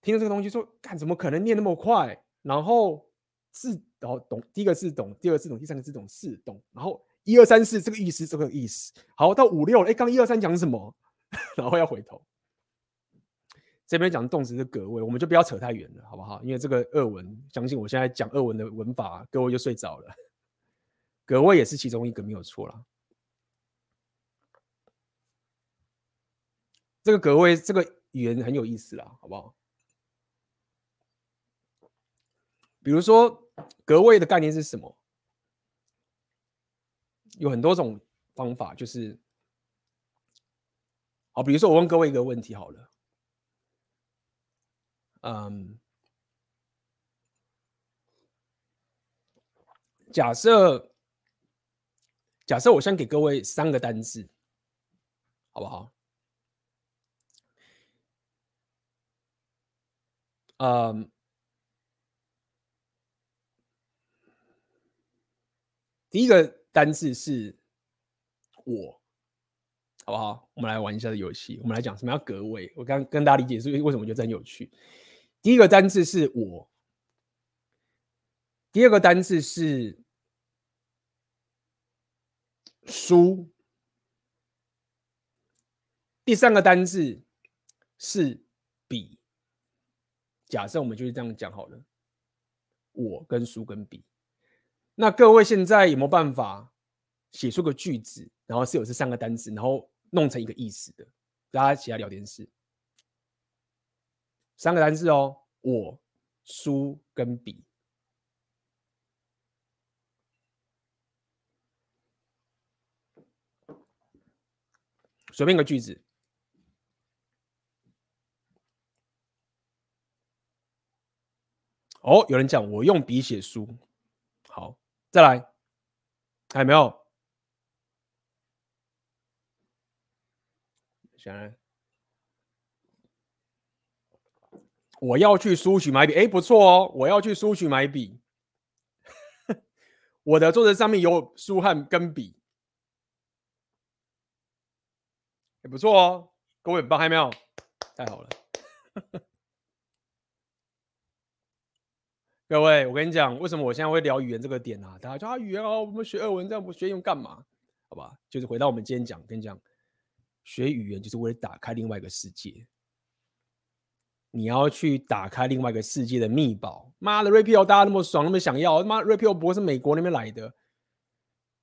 听到这个东西说，干怎么可能念那么快？然后字，然后懂第一个字懂，第二个字懂，第三个字懂，四懂，然后一二三四这个意思，这个意思。好，到五六，哎，刚一二三讲什么？<laughs> 然后要回头。这边讲动词是格位，我们就不要扯太远了，好不好？因为这个二文，相信我现在讲二文的文法，各位就睡着了。格位也是其中一个，没有错啦。这个格位，这个语言很有意思啦，好不好？比如说，格位的概念是什么？有很多种方法，就是，好，比如说我问各位一个问题好了。嗯，假设假设我先给各位三个单字，好不好？嗯，第一个单字是我。好不好？我们来玩一下的游戏。我们来讲什么叫格位。我刚跟大家理解是为什么觉得很有趣。第一个单字是我，第二个单字是书，第三个单字是笔。假设我们就是这样讲好了，我跟书跟笔。那各位现在有没有办法写出个句子，然后是有这三个单字，然后弄成一个意思的，大家一起来聊天室。三个单字哦，我、书跟笔，随便一个句子。哦，有人讲我用笔写书，再来，还有没有想？我要去书取买笔，哎，不错哦，我要去书取买笔。<laughs> 我的桌子上面有书和跟笔，也不错哦，各位很棒，还有没有？太好了，各位，我跟你讲，为什么我现在会聊语言这个点啊？大家说啊，语言哦，我们学俄文这样不学用干嘛？好吧，就是回到我们今天讲，跟你讲。学语言就是为了打开另外一个世界。你要去打开另外一个世界的密宝。妈的，Rapio 大家那么爽，那么想要。妈，Rapio 不过是美国那边来的。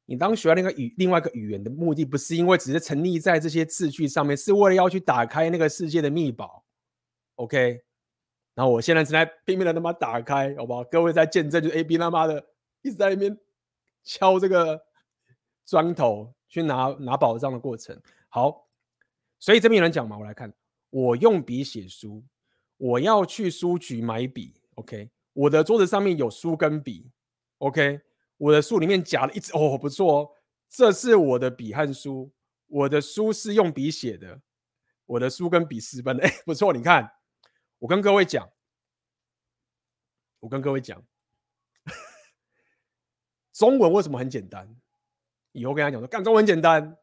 你当学那个语另外一个语言的目的，不是因为只是沉溺在这些字句上面，是为了要去打开那个世界的密宝。OK。然后我现在正在拼命的他妈打开，好不好？各位在见证，就 AB 他妈的一直在那边敲这个砖头去拿拿宝藏的过程。好。所以这边有人讲嘛，我来看，我用笔写书，我要去书局买笔，OK，我的桌子上面有书跟笔，OK，我的书里面夹了一支，哦，不错哦，这是我的笔和书，我的书是用笔写的，我的书跟笔私奔的，哎，不错，你看，我跟各位讲，我跟各位讲，中文为什么很简单？以后跟他讲说，干中文很简单，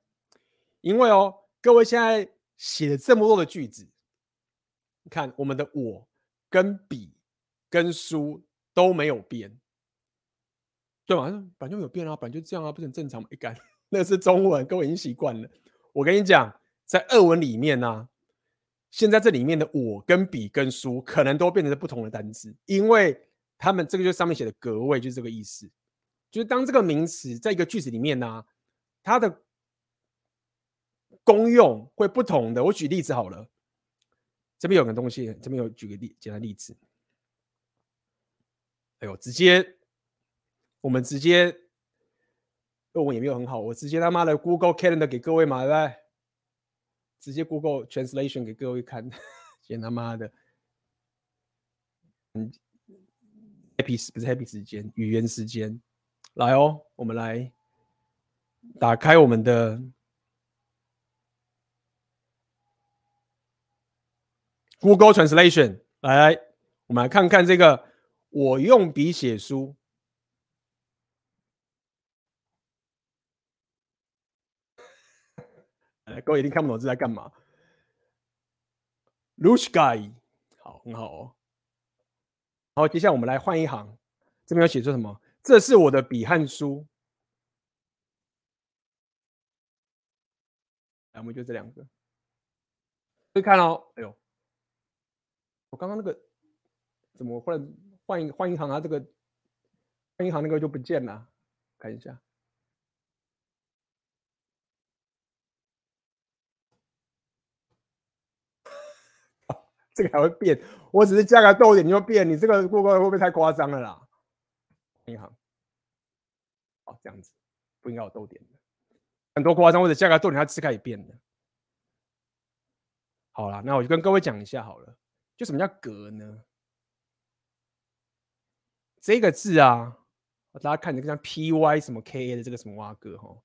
因为哦。各位现在写了这么多的句子，你看我们的我跟笔跟书都没有变，对吧？本来就没有变啊，本来就这样啊，不是很正常吗？一干，<laughs> 那是中文，各位已经习惯了。我跟你讲，在俄文里面呢、啊，现在这里面的我跟比跟书可能都变成不同的单字，因为他们这个就上面写的格位就是这个意思，就是当这个名词在一个句子里面呢、它的功用会不同的。我举例子好了，这边有个东西，这边有举个例简单例子。哎呦，直接我们直接，论文也没有很好，我直接他妈的 Google Calendar 给各位嘛，对不对？直接 Google Translation 给各位看，先他妈的，嗯，Happy 不是 Happy 时间，语言时间，来哦，我们来打开我们的 Google Translation，来，我们来看看这个，我用笔写书。各位一定看不懂这在干嘛。Lushkai，好，很好哦。好，接下来我们来换一行，这边要写出什么？这是我的笔和书。来，我们就这两个。会看哦，哎呦，我刚刚那个怎么忽然换一换一行啊？这个换一行那个就不见了，看一下。这个还会变？我只是加个逗点你就变？你这个过关会不会太夸张了啦？银行，哦，这样子不应该有逗点的，很多夸张，或者加个逗点它是可以变的。好了，那我就跟各位讲一下好了，就什么叫格呢？这个字啊，大家看这个像 P Y 什么 K A 的这个什么蛙哥哈，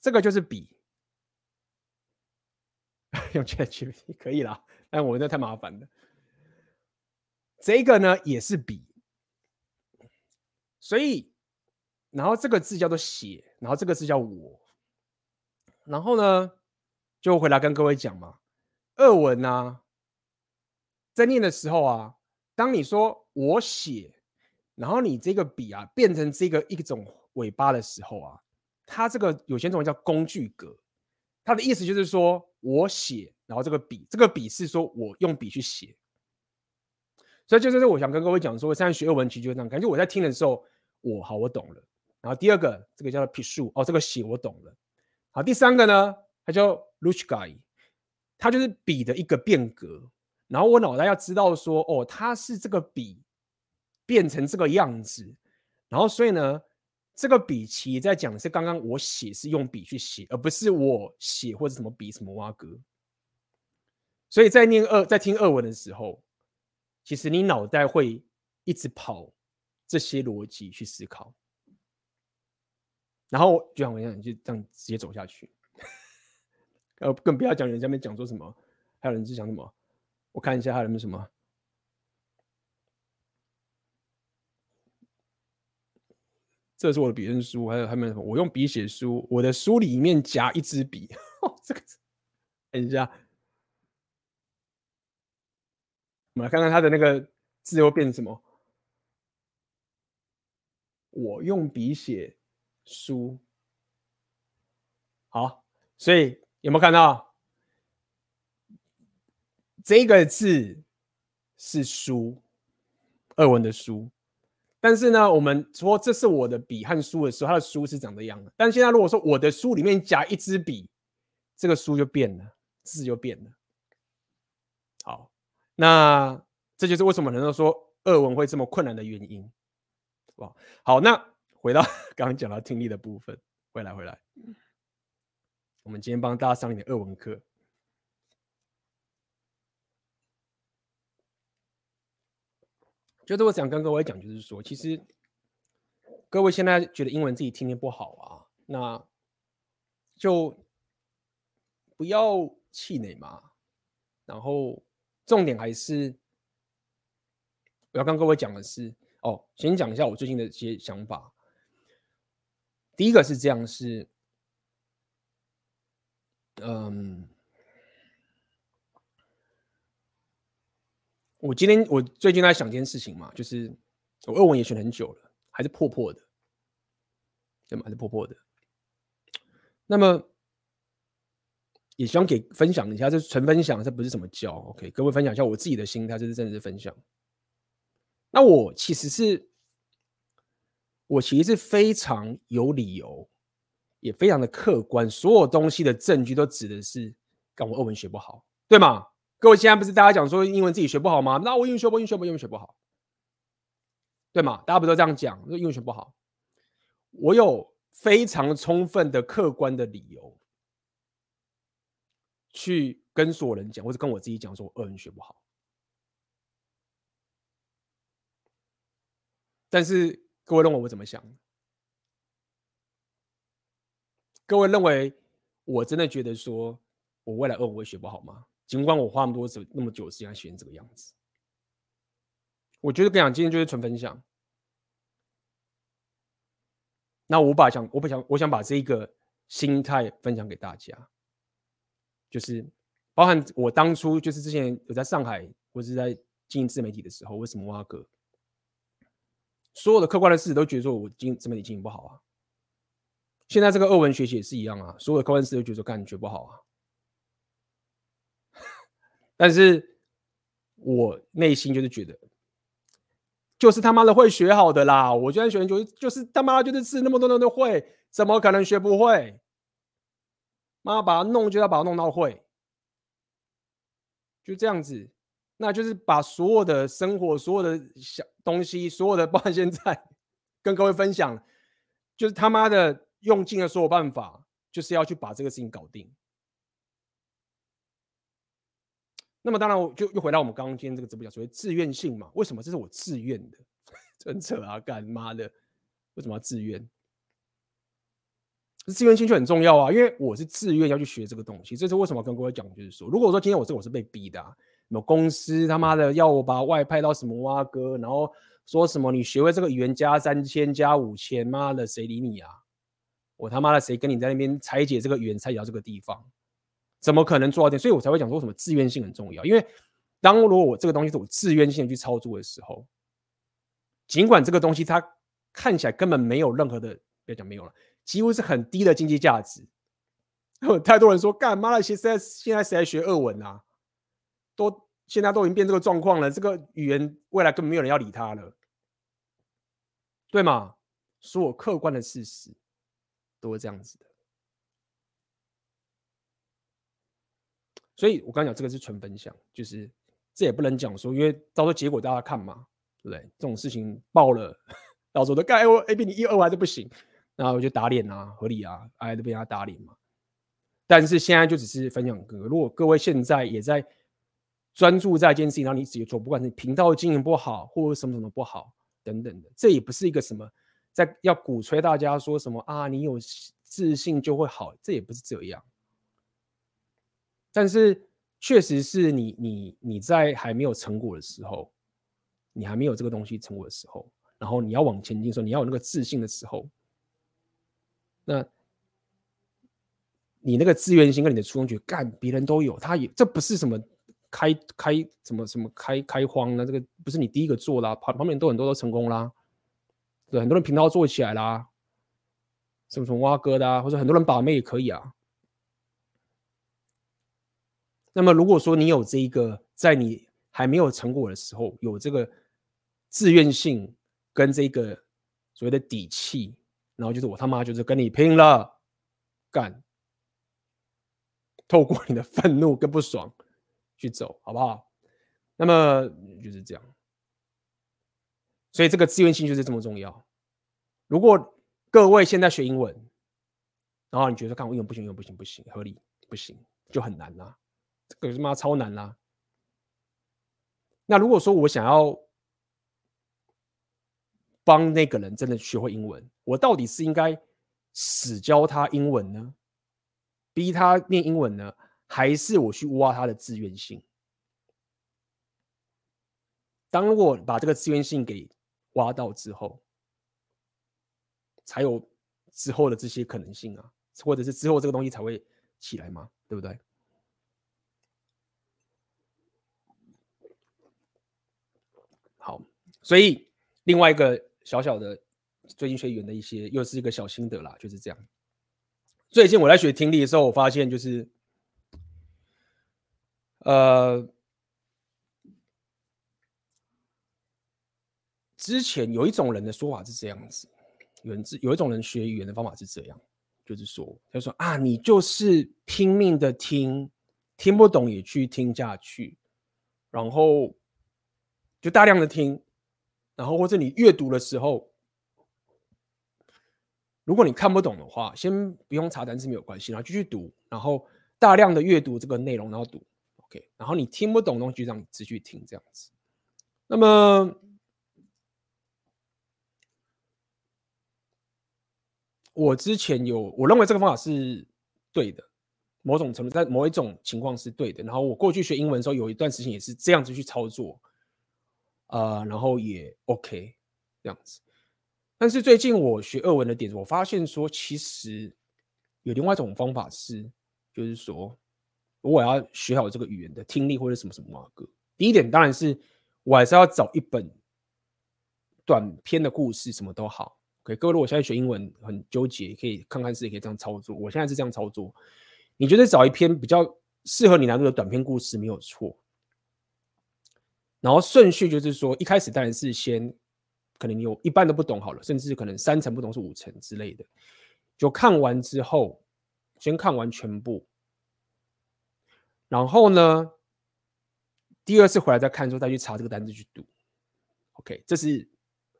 这个就是笔，<laughs> 用 ChatGPT 可以啦。但我那太麻烦了。这个呢也是笔，所以，然后这个字叫做写，然后这个字叫我，然后呢就回来跟各位讲嘛。二文啊，在念的时候啊，当你说我写，然后你这个笔啊变成这个一种尾巴的时候啊，它这个有些中文叫工具格，他的意思就是说我写。然后这个笔，这个笔是说我用笔去写，所以就是我想跟各位讲说，现在学俄文其实就是这样，感觉我在听的时候，我好我懂了。然后第二个，这个叫做 pisu，哦，这个写我懂了。好，第三个呢，它叫 lushkai，它就是笔的一个变革。然后我脑袋要知道说，哦，它是这个笔变成这个样子。然后所以呢。这个笔其实在讲是刚刚我写是用笔去写，而不是我写或者什么笔什么蛙哥。所以在念二在听二文的时候，其实你脑袋会一直跑这些逻辑去思考，然后就像我一样，就这样直接走下去。<laughs> 呃，更不要讲人家没讲说什么，还有人是讲什么？我看一下还有没有什么。这是我的笔跟书，还有还有？我用笔写书，我的书里面夹一支笔。<laughs> 这个，等一下，我们来看看它的那个字会变成什么。我用笔写书，好，所以有没有看到这个字是书，二文的书。但是呢，我们说这是我的笔和书的时候，它的书是长这样的。但现在如果说我的书里面夹一支笔，这个书就变了，字就变了。好，那这就是为什么能够说俄文会这么困难的原因，哇好？好，那回到 <laughs> 刚刚讲到听力的部分，回来回来，我们今天帮大家上一点俄文课。就是我想跟各位讲，就是说，其实各位现在觉得英文自己听力不好啊，那就不要气馁嘛。然后重点还是我要跟各位讲的是，哦，先讲一下我最近的一些想法。第一个是这样，是，嗯。我今天我最近在想一件事情嘛，就是我俄文也学很久了，还是破破的，对吗？还是破破的。那么也希望给分享一下，这是纯分享，这不是什么教。OK，各位分享一下我自己的心态，这是真的是分享。那我其实是，我其实是非常有理由，也非常的客观，所有东西的证据都指的是，干我俄文学不好，对吗？各位现在不是大家讲说英文自己学不好吗？那我英文学不，英文学不，英文学不好，对吗？大家不都这样讲，说英文学不好，我有非常充分的客观的理由。去跟所有人讲，或者跟我自己讲，说我俄文学不好。但是各位认为我怎么想？各位认为我真的觉得说我未来俄文会学不好吗？尽管我花那么多时那么久时间学这个样子，我觉得跟你讲，今天就是纯分享。那我把想，我不想，我想把这一个心态分享给大家。就是包含我当初就是之前有在上海或是在经营自媒体的时候，为什么挖哥所有的客观的事实都觉得说我经自媒体经营不好啊？现在这个二文学习也是一样啊，所有的客观事实都觉得说感觉不好啊。但是我内心就是觉得，就是他妈的会学好的啦！我觉得学很久，就是他妈就是是那么多人都会，怎么可能学不会？妈把它弄，就要把它弄到会，就这样子，那就是把所有的生活、所有的小东西、所有的，<laughs> 包括现在跟各位分享，就是他妈的用尽了所有办法，就是要去把这个事情搞定。那么当然，我就又回到我们刚刚今天这个直播讲，所谓自愿性嘛，为什么这是我自愿的？真扯啊，干妈的，为什么要自愿？自愿性就很重要啊，因为我是自愿要去学这个东西，这是为什么跟各位讲，就是说，如果说今天我这我是被逼的，啊，什么公司他妈的要我把外派到什么挖哥，然后说什么你学会这个语言加三千加五千，妈的谁理你啊？我他妈的谁跟你在那边拆解这个语言拆解到这个地方？怎么可能做到这？所以我才会讲说什么自愿性很重要，因为当如果我这个东西是我自愿性去操作的时候，尽管这个东西它看起来根本没有任何的，不要讲没有了。几乎是很低的经济价值，<laughs> 太多人说干嘛了？现在现在谁来学俄文啊？都现在都已经变这个状况了，这个语言未来根本没有人要理他了，对吗？所有客观的事实都是这样子的，所以我刚讲这个是纯分享，就是这也不能讲说，因为到时候结果大家看嘛，对不对？这种事情爆了，<laughs> 到时候都盖我 A B 你一二还是不行。然后我就打脸啊，合理啊，挨着被他打脸嘛。但是现在就只是分享个，如果各位现在也在专注在一件事情，然后你自己做，不管是频道经营不好，或者什么什么不好等等的，这也不是一个什么在要鼓吹大家说什么啊，你有自信就会好，这也不是这样。但是确实是你你你在还没有成果的时候，你还没有这个东西成果的时候，然后你要往前进的时候，你要有那个自信的时候。那，你那个自愿性跟你的初衷去干，别人都有，他也这不是什么开开什么什么开开荒呢？这个不是你第一个做啦，旁旁边都很多都成功啦，对，很多人频道做起来啦，什么什么挖哥的啊，或者很多人把妹也可以啊。那么如果说你有这一个，在你还没有成果的时候，有这个自愿性跟这个所谓的底气。然后就是我他妈就是跟你拼了，干！透过你的愤怒跟不爽去走，好不好？那么就是这样。所以这个自愿性就是这么重要。如果各位现在学英文，然后你觉得看我英文不行，英文不行，不行，合理不行，就很难啦。这个妈超难啦。那如果说我想要，帮那个人真的学会英文，我到底是应该死教他英文呢，逼他念英文呢，还是我去挖他的自愿性？当我把这个自愿性给挖到之后，才有之后的这些可能性啊，或者是之后这个东西才会起来嘛，对不对？好，所以另外一个。小小的最近学语言的一些，又是一个小心得啦，就是这样。最近我在学听力的时候，我发现就是呃，之前有一种人的说法是这样子，有人有一种人学语言的方法是这样，就是说，他说啊，你就是拼命的听，听不懂也去听下去，然后就大量的听，然后或者你阅读的时候。如果你看不懂的话，先不用查单词没有关系，然后继续读，然后大量的阅读这个内容，然后读，OK。然后你听不懂的东西，就让你继续听这样子。那么我之前有，我认为这个方法是对的，某种程度在某一种情况是对的。然后我过去学英文的时候，有一段时间也是这样子去操作，呃，然后也 OK 这样子。但是最近我学俄文的点，我发现说，其实有另外一种方法是，就是说，如果我要学好这个语言的听力或者什么什么嘛歌。第一点当然是我还是要找一本短篇的故事，什么都好。OK，各位如果现在学英文很纠结，可以看看是也可以这样操作。我现在是这样操作，你觉得找一篇比较适合你难度的短篇故事没有错。然后顺序就是说，一开始当然是先。可能你有一半都不懂好了，甚至可能三成不懂是五成之类的。就看完之后，先看完全部，然后呢，第二次回来再看之后再去查这个单子去读。OK，这是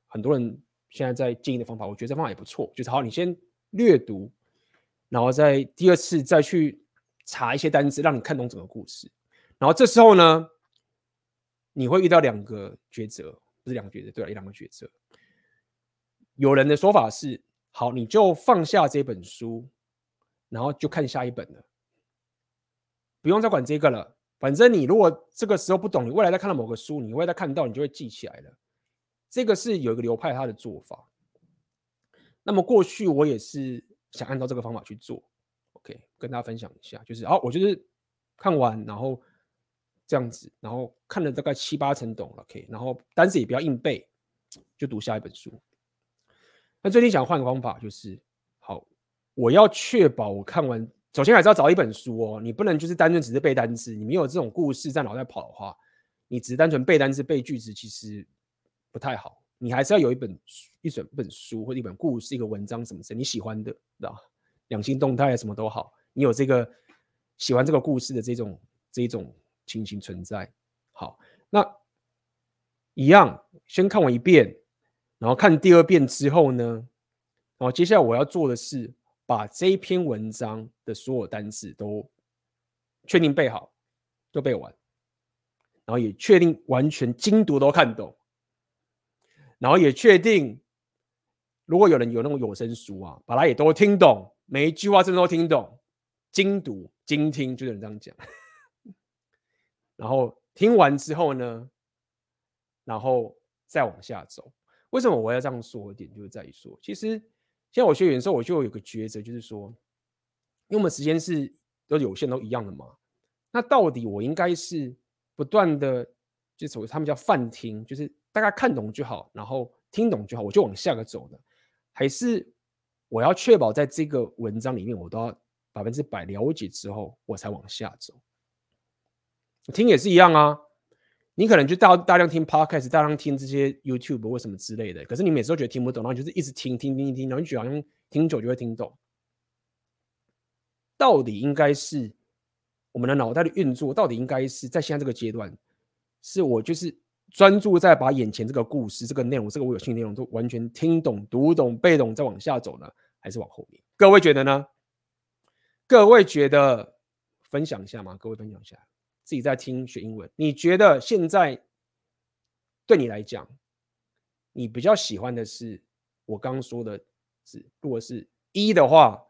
很多人现在在经营的方法，我觉得这方法也不错。就是好，你先略读，然后再第二次再去查一些单词，让你看懂整个故事。然后这时候呢，你会遇到两个抉择。不是两个抉择，对了，一两个抉择。有人的说法是：好，你就放下这本书，然后就看下一本了，不用再管这个了。反正你如果这个时候不懂，你未来再看到某个书，你未来再看到，你就会记起来了。这个是有一个流派他的做法。那么过去我也是想按照这个方法去做。OK，跟大家分享一下，就是好，我就是看完，然后。这样子，然后看了大概七八成懂了，OK，然后单词也不要硬背，就读下一本书。那最近想换个方法，就是好，我要确保我看完，首先还是要找一本书哦，你不能就是单纯只是背单词，你没有这种故事在脑袋跑的话，你只是单纯背单词背句子，其实不太好。你还是要有一本一整本书或者一本故事、一个文章什么的，你喜欢的，知道两性动态什么都好，你有这个喜欢这个故事的这种这一种。情形存在，好，那一样，先看完一遍，然后看第二遍之后呢，然后接下来我要做的是把这一篇文章的所有单词都确定背好，都背完，然后也确定完全精读都看懂，然后也确定，如果有人有那种有声书啊，把它也都听懂，每一句话真的都听懂，精读精听，就有人这样讲。然后听完之后呢，然后再往下走。为什么我要这样说？点就是在于说，其实像我学语言时候，我就有个抉择，就是说，因为我们时间是都有限，都一样的嘛。那到底我应该是不断的，就所谓他们叫泛听，就是大概看懂就好，然后听懂就好，我就往下个走的，还是我要确保在这个文章里面，我都要百分之百了解之后，我才往下走。听也是一样啊，你可能就大大量听 podcast，大量听这些 YouTube 或什么之类的，可是你每次都觉得听不懂，然后就是一直听听听听，然后你觉得好像听久就会听懂。到底应该是我们的脑袋的运作，到底应该是在现在这个阶段，是我就是专注在把眼前这个故事、这个内容、这个我有兴趣内容都完全听懂、读懂、背懂，再往下走呢，还是往后面？各位觉得呢？各位觉得分享一下吗？各位分享一下。自己在听学英文，你觉得现在对你来讲，你比较喜欢的是我刚刚说的是？如果是一的话，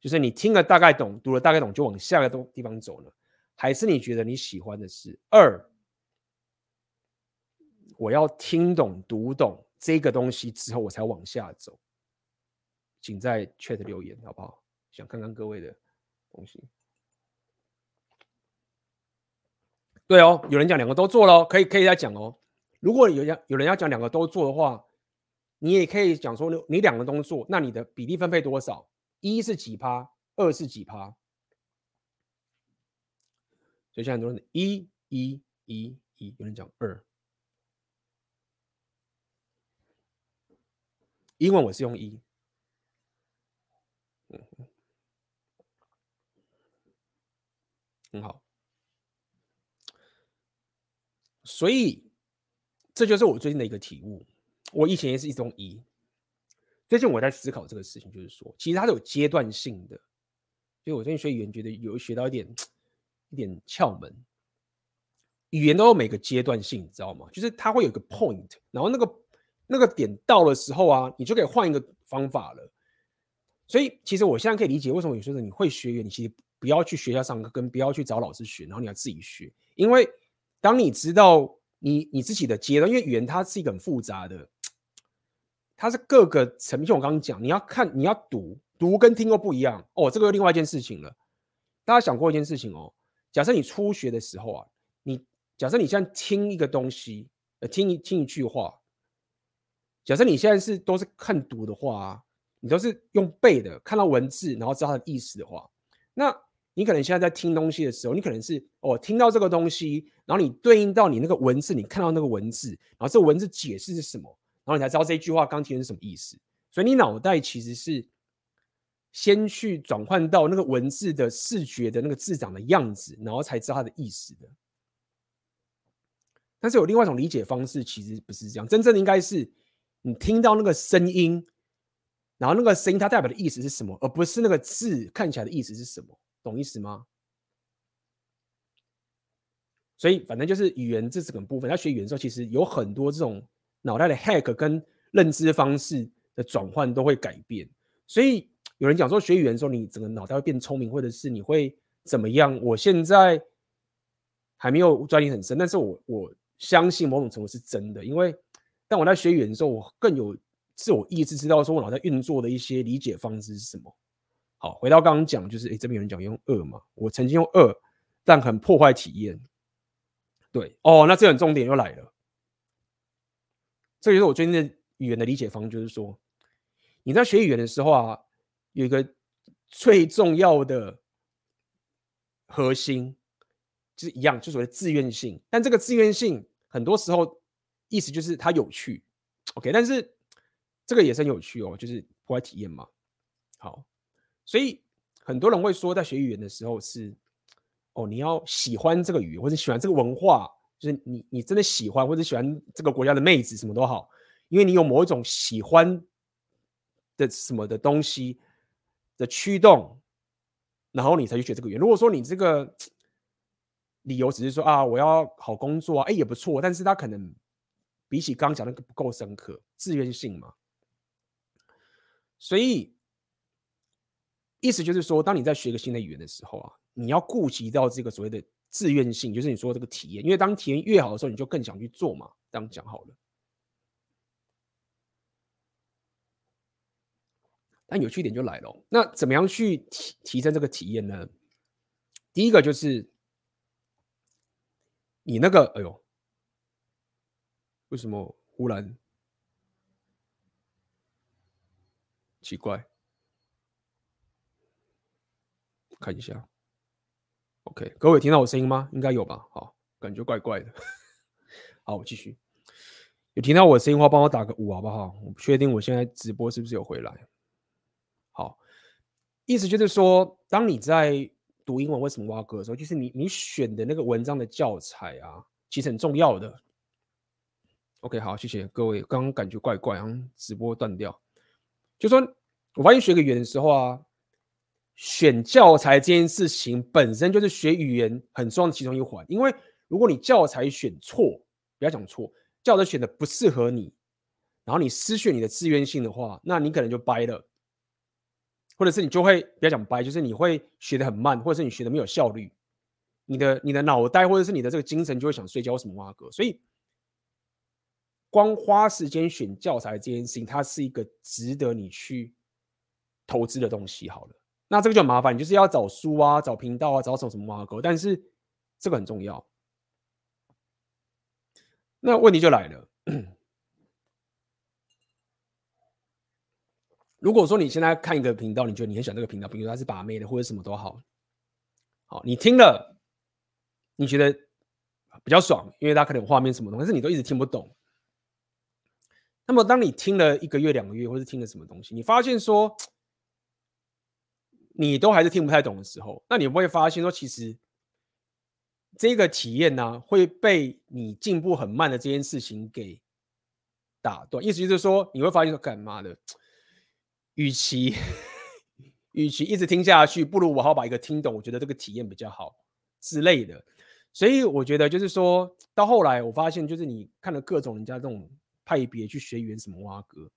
就是你听了大概懂，读了大概懂，就往下个东地方走了，还是你觉得你喜欢的是二？我要听懂、读懂这个东西之后，我才往下走。请在 chat 留言好不好？想看看各位的东西。对哦，有人讲两个都做了，可以可以再讲哦。如果有要有人要讲两个都做的话，你也可以讲说你你两个都做，那你的比例分配多少？一是几趴，二是几趴？就像很多人一一一一，有人讲二。英文我是用一，嗯，很好。所以这就是我最近的一个体悟。我以前也是一中一，最近我在思考这个事情，就是说，其实它是有阶段性的。所以我最近学语言，觉得有学到一点一点窍门。语言都有每个阶段性，你知道吗？就是它会有一个 point，然后那个那个点到的时候啊，你就可以换一个方法了。所以其实我现在可以理解为什么有些人你会学语言，你其实不要去学校上课，跟不要去找老师学，然后你要自己学，因为。当你知道你你自己的阶段，因为语言它是一个很复杂的，它是各个层面。像我刚刚讲，你要看，你要读，读跟听又不一样哦。这个又另外一件事情了。大家想过一件事情哦？假设你初学的时候啊，你假设你现在听一个东西，呃，听一听一句话，假设你现在是都是看读的话啊，你都是用背的，看到文字然后知道它的意思的话，那。你可能现在在听东西的时候，你可能是哦听到这个东西，然后你对应到你那个文字，你看到那个文字，然后这文字解释是什么，然后你才知道这句话刚提的是什么意思。所以你脑袋其实是先去转换到那个文字的视觉的那个字长的样子，然后才知道它的意思的。但是有另外一种理解方式，其实不是这样，真正的应该是你听到那个声音，然后那个声音它代表的意思是什么，而不是那个字看起来的意思是什么。懂意思吗？所以反正就是语言这整个部分，他学语言的时候，其实有很多这种脑袋的 hack 跟认知方式的转换都会改变。所以有人讲说学语言的时候，你整个脑袋会变聪明，或者是你会怎么样？我现在还没有钻研很深，但是我我相信某种程度是真的，因为当我在学语言的时候，我更有自我意识，知道说我脑袋运作的一些理解方式是什么。好，回到刚刚讲，就是诶，这边有人讲用二嘛，我曾经用二，但很破坏体验。对，哦，那这很重点又来了。这就是我最近的语言的理解方，就是说，你在学语言的时候啊，有一个最重要的核心，就是一样，就所谓的自愿性。但这个自愿性，很多时候意思就是它有趣，OK？但是这个也是很有趣哦，就是破坏体验嘛。好。所以很多人会说，在学语言的时候是，哦，你要喜欢这个语言，或者喜欢这个文化，就是你你真的喜欢，或者喜欢这个国家的妹子，什么都好，因为你有某一种喜欢的什么的东西的驱动，然后你才去学这个语言。如果说你这个理由只是说啊，我要好工作啊，哎，也不错，但是他可能比起刚讲那个不够深刻，自愿性嘛，所以。意思就是说，当你在学一个新的语言的时候啊，你要顾及到这个所谓的自愿性，就是你说这个体验，因为当体验越好的时候，你就更想去做嘛。这样讲好了。但有趣点就来了，那怎么样去提提升这个体验呢？第一个就是你那个，哎呦，为什么忽然奇怪？看一下，OK，各位听到我声音吗？应该有吧。好，感觉怪怪的。<laughs> 好，我继续。有听到我声音的话，帮我打个五，好不好？我不确定我现在直播是不是有回来。好，意思就是说，当你在读英文为什么挖格的时候，就是你你选的那个文章的教材啊，其实很重要的。OK，好，谢谢各位。刚刚感觉怪怪，然后直播断掉。就说我发现学个语言的时候啊。选教材这件事情本身就是学语言很重要的其中一环，因为如果你教材选错，不要讲错，教材选的不适合你，然后你失去你的自愿性的话，那你可能就掰了，或者是你就会不要讲掰，就是你会学的很慢，或者是你学的没有效率，你的你的脑袋或者是你的这个精神就会想睡觉，什么挖哥，所以光花时间选教材这件事情，它是一个值得你去投资的东西。好了。那这个就很麻烦，你就是要找书啊，找频道啊，找什么什么挖沟，但是这个很重要。那问题就来了，如果说你现在看一个频道，你觉得你很喜欢这个频道，比如说它是把妹的或者什么都好，好，你听了，你觉得比较爽，因为它可能有画面什么东西，但是你都一直听不懂。那么当你听了一个月、两个月，或是听了什么东西，你发现说你都还是听不太懂的时候，那你会发现说，其实这个体验呢、会被你进步很慢的这件事情给打断。意思就是说，你会发现说，干嘛的？与其与其一直听下去，不如我好把一个听懂，我觉得这个体验比较好之类的。所以我觉得就是说到后来，我发现就是你看了各种人家这种派别去学语言什么蛙哥。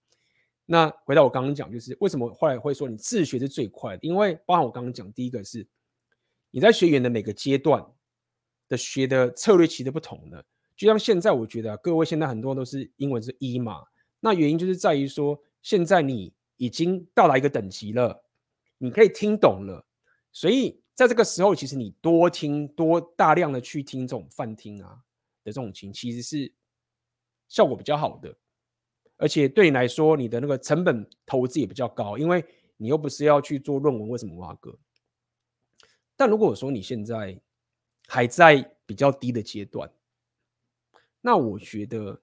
那回到我刚刚讲，就是为什么后来会说你自学是最快的？因为包含我刚刚讲，第一个是你在学语言的每个阶段的学的策略其实不同的。就像现在，我觉得各位现在很多都是英文是一嘛，那原因就是在于说现在你已经到达一个等级了，你可以听懂了，所以在这个时候，其实你多听多大量的去听这种泛听啊的这种情，其实是效果比较好的。而且对你来说，你的那个成本投资也比较高，因为你又不是要去做论文，为什么挖哥？但如果说你现在还在比较低的阶段，那我觉得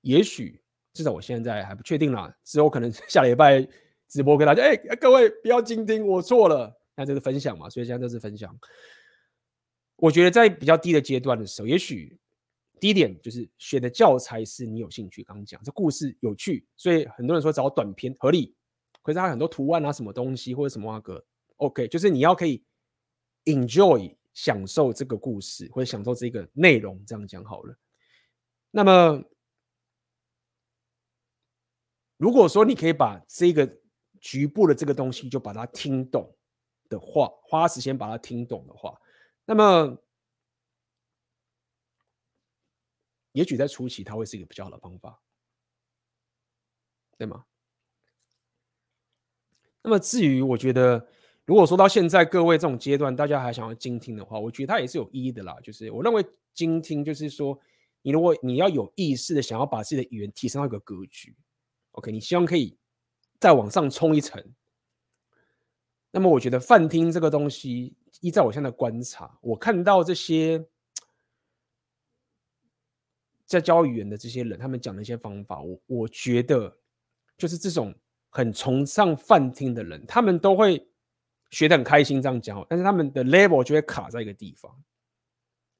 也许至少我现在还不确定啦，之后可能 <laughs> 下礼拜直播给大家，哎，各位不要惊听，我错了。那这是分享嘛，所以现在这是分享。我觉得在比较低的阶段的时候，也许。第一点就是选的教材是你有兴趣，刚刚讲这故事有趣，所以很多人说找短片合理。可是它很多图案啊，什么东西或者什么那个，OK，就是你要可以 enjoy 享受这个故事或者享受这个内容，这样讲好了。那么如果说你可以把这个局部的这个东西就把它听懂的话，花时间把它听懂的话，那么。也许在初期，它会是一个比较好的方法，对吗？那么至于我觉得，如果说到现在各位这种阶段，大家还想要精听的话，我觉得它也是有意义的啦。就是我认为精听就是说，你如果你要有意识的想要把自己的语言提升到一个格局，OK，你希望可以再往上冲一层。那么我觉得泛听这个东西，依照我现在的观察，我看到这些。在教语言的这些人，他们讲的一些方法，我我觉得就是这种很崇尚泛听的人，他们都会学得很开心这样讲，但是他们的 level 就会卡在一个地方，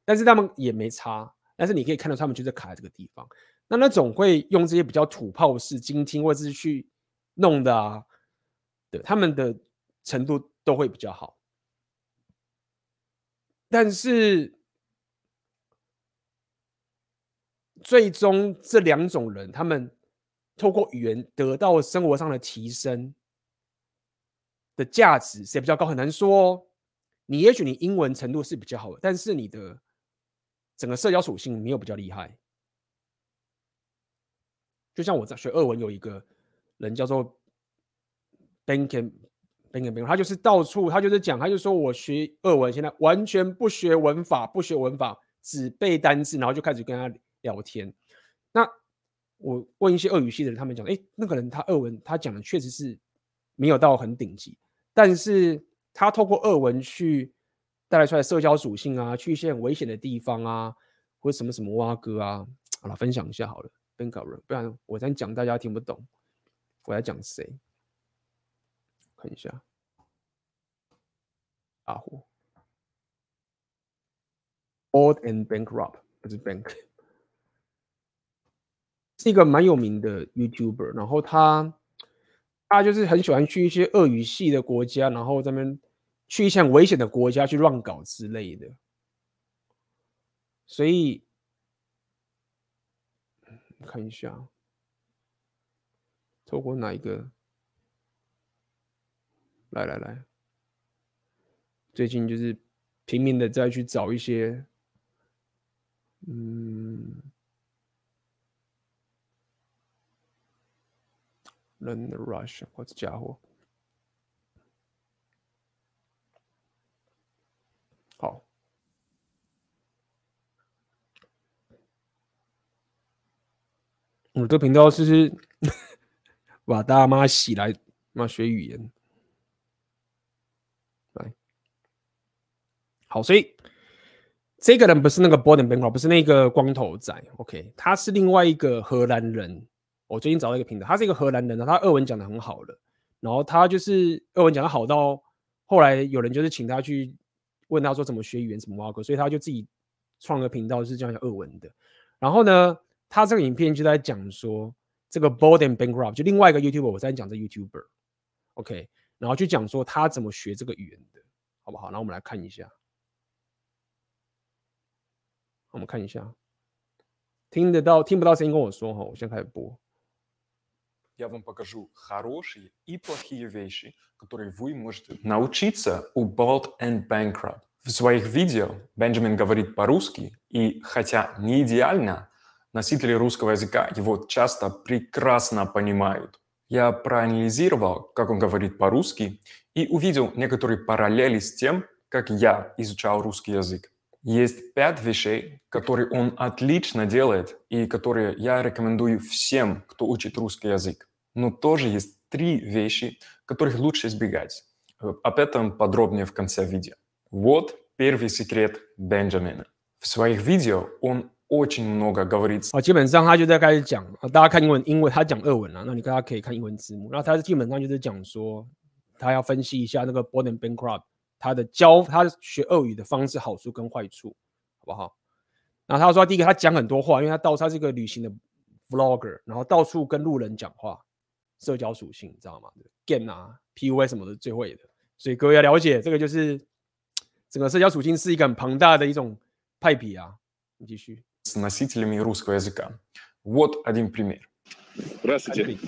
但是他们也没差，但是你可以看到他们就是卡在这个地方。那那种会用这些比较土炮式精听或者是去弄的啊，对，他们的程度都会比较好，但是。最终，这两种人，他们透过语言得到生活上的提升的价值，谁比较高？很难说哦。你也许你英文程度是比较好的，但是你的整个社交属性没有比较厉害。就像我在学俄文，有一个人叫做 Benken Benken Ben，他就是到处，他就是讲，他就说我学俄文现在完全不学文法，不学文法，只背单词，然后就开始跟他。聊天，那我问一些俄语系的人，他们讲，哎，那个人他俄文他讲的确实是没有到很顶级，但是他透过俄文去带来出来社交属性啊，去一些很危险的地方啊，或什么什么蛙哥啊，好了，分享一下好了，跟搞人，不然我这样讲大家听不懂，我在讲谁？看一下，阿虎，Old and Bankrupt 不是 Bank。是一个蛮有名的 YouTuber，然后他他就是很喜欢去一些俄语系的国家，然后这边去一些很危险的国家去乱搞之类的。所以看一下，透过哪一个？来来来，最近就是拼命的再去找一些，嗯。Learn the Russian，我这家伙，好，我这频道是是 <laughs> 把大妈洗来妈学语言，来，好，所以这个人不是那个 Borden b a n k r o 不是那个光头仔，OK，他是另外一个荷兰人。我最近找到一个频道，他是一个荷兰人，他俄文讲的很好了，然后他就是俄文讲的好到后来有人就是请他去问他说怎么学语言，怎么挖沟，所以他就自己创个频道，是这样讲俄文的。然后呢，他这个影片就在讲说这个 Bold and Bankrupt，就另外一个 YouTuber，我在讲这 YouTuber，OK，然后去讲说他怎么学这个语言的，好不好？然后我们来看一下，我们看一下，听得到听不到声音跟我说哈，我先开始播。Я вам покажу хорошие и плохие вещи, которые вы можете научиться у Bored and Bankrupt. В своих видео Бенджамин говорит по-русски, и хотя не идеально, носители русского языка его часто прекрасно понимают. Я проанализировал, как он говорит по-русски, и увидел некоторые параллели с тем, как я изучал русский язык Есть пять вещей, которые он отлично делает и которые я рекомендую всем, кто учит русский язык. Но тоже есть три вещи, которых лучше избегать. Об этом подробнее в конце видео. Вот первый секрет Бенджамина. В своих видео он очень много говорит. 哦，基本上他就在开始讲，大家看英文，英文他讲俄文啊，那你大家可以看英文字幕。然后他基本上就是讲说，他要分析一下那个 Bored and Bankrupt。 他的教他学俄语的方式好处跟坏处，好不好？然后他说，第一个他讲很多话，因为他到他是一个旅行的 vlogger，然后到处跟路人讲话，社交属性你知道吗？game 啊，PUA 什么的最会的，所以各位要了解这个就是整个社交属性是一个很庞大的一种派别啊。你继续。С носителями русского языка. Вот один пример. Здравствуйте.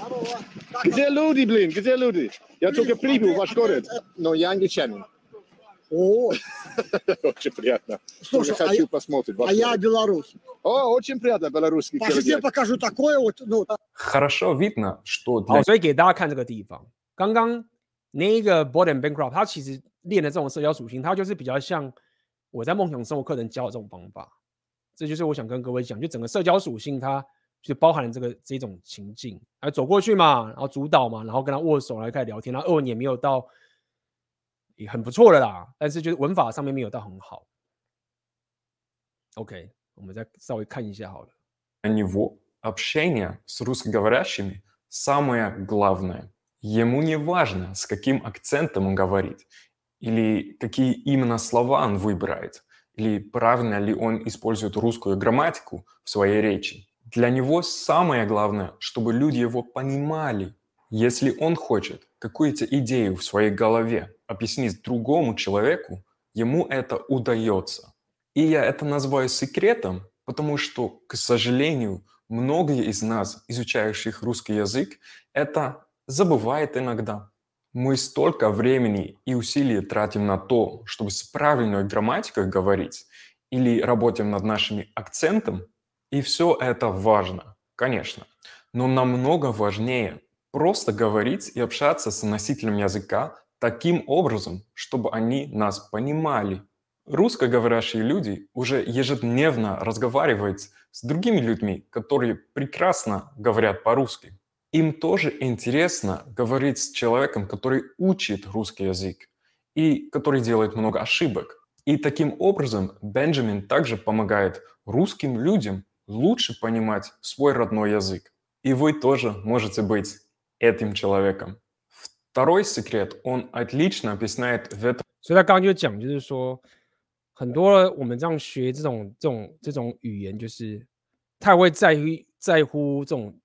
Где люди, блин? Где люди? Я только прибыл, ваш город, но я англичанин. О, Очень приятно. Слушай, Уже а хочу я- посмотреть. а ваш я город. белорус. О, очень приятно, белорусский Паша, тебе человек. покажу такое вот, ну, Хорошо видно, что 好， для 所以给大家看这个地方，刚刚那一个 Bored and Bankrupt，他其实练的这种社交属性，他就是比较像我在梦想生活课程教的这种方法。这就是我想跟各位讲，就整个社交属性，它就包含了这个这种情境，来走过去嘛，然后主导嘛，然后跟他握手来开始聊天，然后俄文也没有到。 也很不错的啦，但是就是文法上面没有到很好。OK，我们再稍微看一下好了。 него общение с русскоговорящими самое главное. Ему не важно, с каким акцентом он говорит, или какие именно слова он выбирает, или правильно ли он использует русскую грамматику в своей речи. Для него самое главное, чтобы люди его понимали. Если он хочет какую-то идею в своей голове объяснить другому человеку, ему это удается. И я это называю секретом, потому что, к сожалению, многие из нас, изучающих русский язык, это забывает иногда. Мы столько времени и усилий тратим на то, чтобы с правильной грамматикой говорить, или работаем над нашим акцентом, и все это важно, конечно. Но намного важнее просто говорить и общаться с носителем языка таким образом, чтобы они нас понимали. Русскоговорящие люди уже ежедневно разговаривают с другими людьми, которые прекрасно говорят по-русски. Им тоже интересно говорить с человеком, который учит русский язык и который делает много ошибок. И таким образом Бенджамин также помогает русским людям лучше понимать свой родной язык. И вы тоже можете быть этим человеком. Второй секрет он отлично объясняет в этом 所以他刚刚就讲，就是说很多我们这样学这种这种这种语言，就是太会在乎在乎这种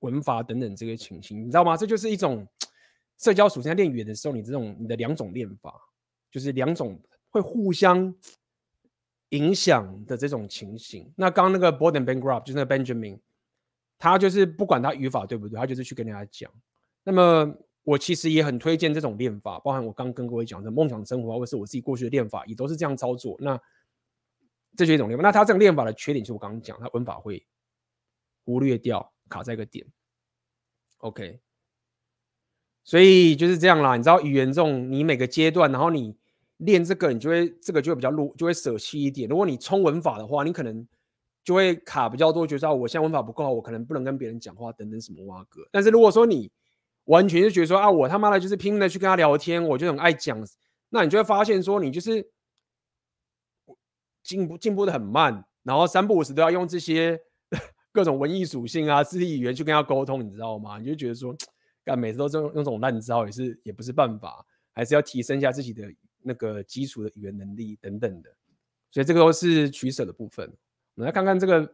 文法等等这个情形，你知道吗？这就是一种社交属性。在练语言的时候，你这种你的两种练法，就是两种会互相影响的这种情形。那刚刚那个 Bored and Bankrupt 就是那个 Benjamin，他就是不管他语法对不对，他就是去跟人家讲。那么 我其实也很推荐这种练法，包含我刚跟各位讲的梦想生活，或是我自己过去的练法，也都是这样操作。那这就是一种练法。那他这种练法的缺点，就是我刚刚讲，他文法会忽略掉，卡在一个点。OK，所以就是这样啦。你知道语言这种，你每个阶段，然后你练这个，你就会这个就会比较弱，就会舍弃一点。如果你冲文法的话，你可能就会卡比较多，觉得我现在文法不够好，我可能不能跟别人讲话等等什么挖哥。但是如果说你完全就觉得说啊，我他妈的就是拼命的去跟他聊天，我就很爱讲，那你就会发现说，你就是进步进步的很慢，然后三不五时都要用这些 <laughs> 各种文艺属性啊、肢体语言去跟他沟通，你知道吗？你就觉得说，干每次都用用这种烂招也是也不是办法，还是要提升一下自己的那个基础的语言能力等等的。所以这个都是取舍的部分。我们来看看这个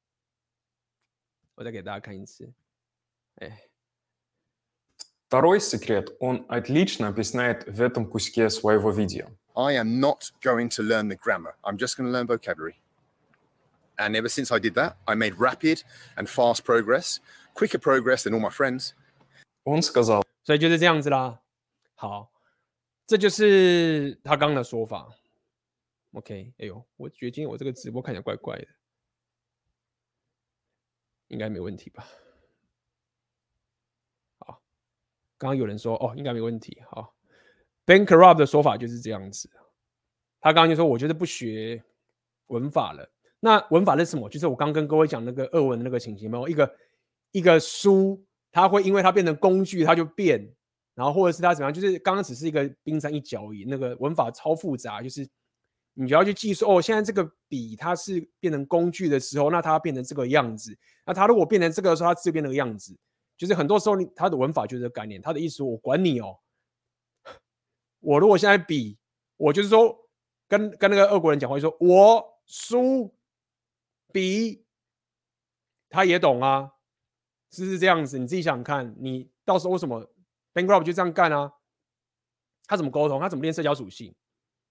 我再给大家看一次，哎。Второй секрет он отлично объясняет в этом куске своего видео. I am not going to learn the grammar. I'm just going to learn vocabulary. And ever since I did that, I made rapid and fast progress, quicker progress than all my friends. Он сказал. 所以就是这样子啦。好，这就是他刚刚的说法。OK，哎呦，我觉得今天我这个直播看起来怪怪的， 应该没问题吧？好刚刚有人说哦，应该没问题。好，Ben Carruth 的说法就是这样子。他刚刚就说，我觉得不学文法了。那文法是什么？就是我刚跟各位讲那个二文那个情形，没有一个一个书，它会因为它变成工具，它就变。然后或者是它怎么样？就是刚刚只是一个冰山一角而已。那个文法超复杂，就是你就要去计算哦。现在这个笔它是变成工具的时候，那它变成这个样子。那它如果变成这个的时候，它这边那个样子。就是很多时候，它的文法就是这个概念。他的意思，我管你哦。我如果现在比，我就是说，跟跟那个俄国人讲话，就说我输比，他也懂啊，是不是这样子？你自己想看，你到时候为什么 Bancroft 就这样干啊？他怎么沟通？他怎么练社交属性？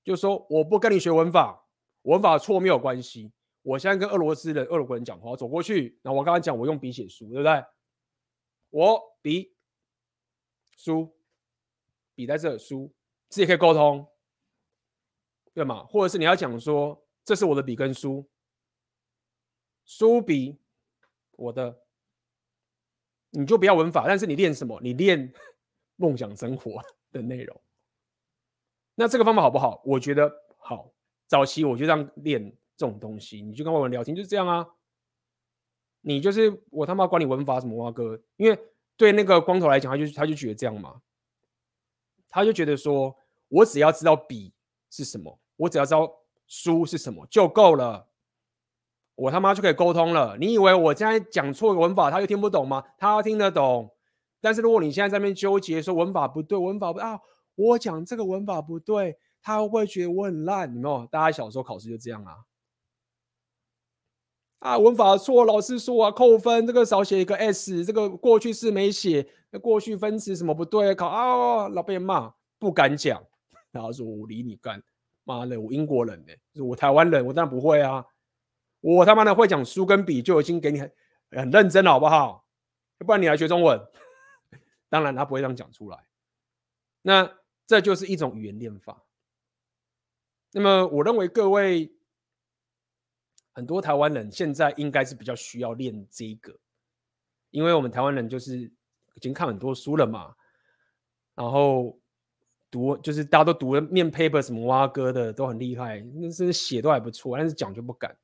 就说，我不跟你学文法，文法错没有关系。我现在跟俄罗斯人、俄国人讲话，我走过去，然后我刚才讲，我用笔写书，对不对？我笔书笔在这书，自己可以沟通，对吗？或者是你要讲说，这是我的笔跟书，书笔我的，你就不要文法，但是你练什么？你练 <laughs> 梦想生活的内容。那这个方法好不好？我觉得好。早期我就这样练这种东西，你就跟外国人聊天就是这样啊。你就是我他妈管你文法什么哇哥，因为对那个光头来讲，他就他就觉得这样嘛，他就觉得说，我只要知道笔是什么，我只要知道书是什么就够了，我他妈就可以沟通了。你以为我现在讲错文法，他就听不懂吗？他听得懂。但是如果你现在在那边纠结说文法不对，文法不啊，我讲这个文法不对，他会不会觉得我很烂？你没有？大家小时候考试就这样啊。啊，文法错，老师说啊，扣分，这个少写一个 s，这个过去式没写，那过去分词什么不对，考啊，老被骂，不敢讲，然后说我理你干，妈的，我英国人呢，就是我台湾人，我当然不会啊，我他妈的会讲书跟笔就已经给你很很认真了，好不好？不然你来学中文，<laughs> 当然他不会这样讲出来，那这就是一种语言练法。那么我认为各位。很多台湾人现在应该是比较需要练这个，因为我们台湾人就是已经看很多书了嘛，然后读就是大家都读了念 paper 什么蛙哥的都很厉害，那是写都还不错，但是讲就不敢。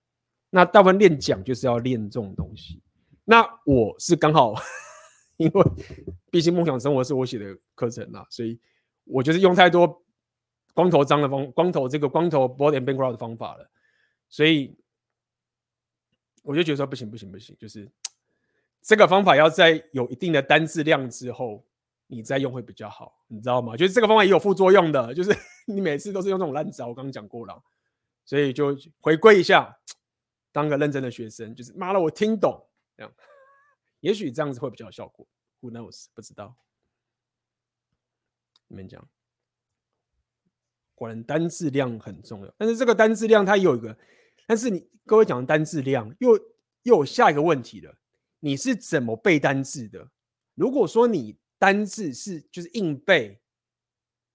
那大部分练讲就是要练这种东西。那我是刚好，<laughs> 因为毕竟梦想生活是我写的课程啦，所以我就是用太多光头张的方，光头这个光头 board and background 的方法了，所以。我就觉得说不行不行不行，就是这个方法要在有一定的单字量之后，你再用会比较好，你知道吗？就是这个方法也有副作用的，就是 <laughs> 你每次都是用这种烂招，我刚刚讲过了，所以就回归一下，当个认真的学生，就是妈的我听懂这样，<laughs> 也许这样子会比较有效果，Who knows？不知道，你们讲，果然单字量很重要，但是这个单字量它有一个。但是你各位讲的单字量又又有下一个问题了，你是怎么背单字的？如果说你单字是就是硬背，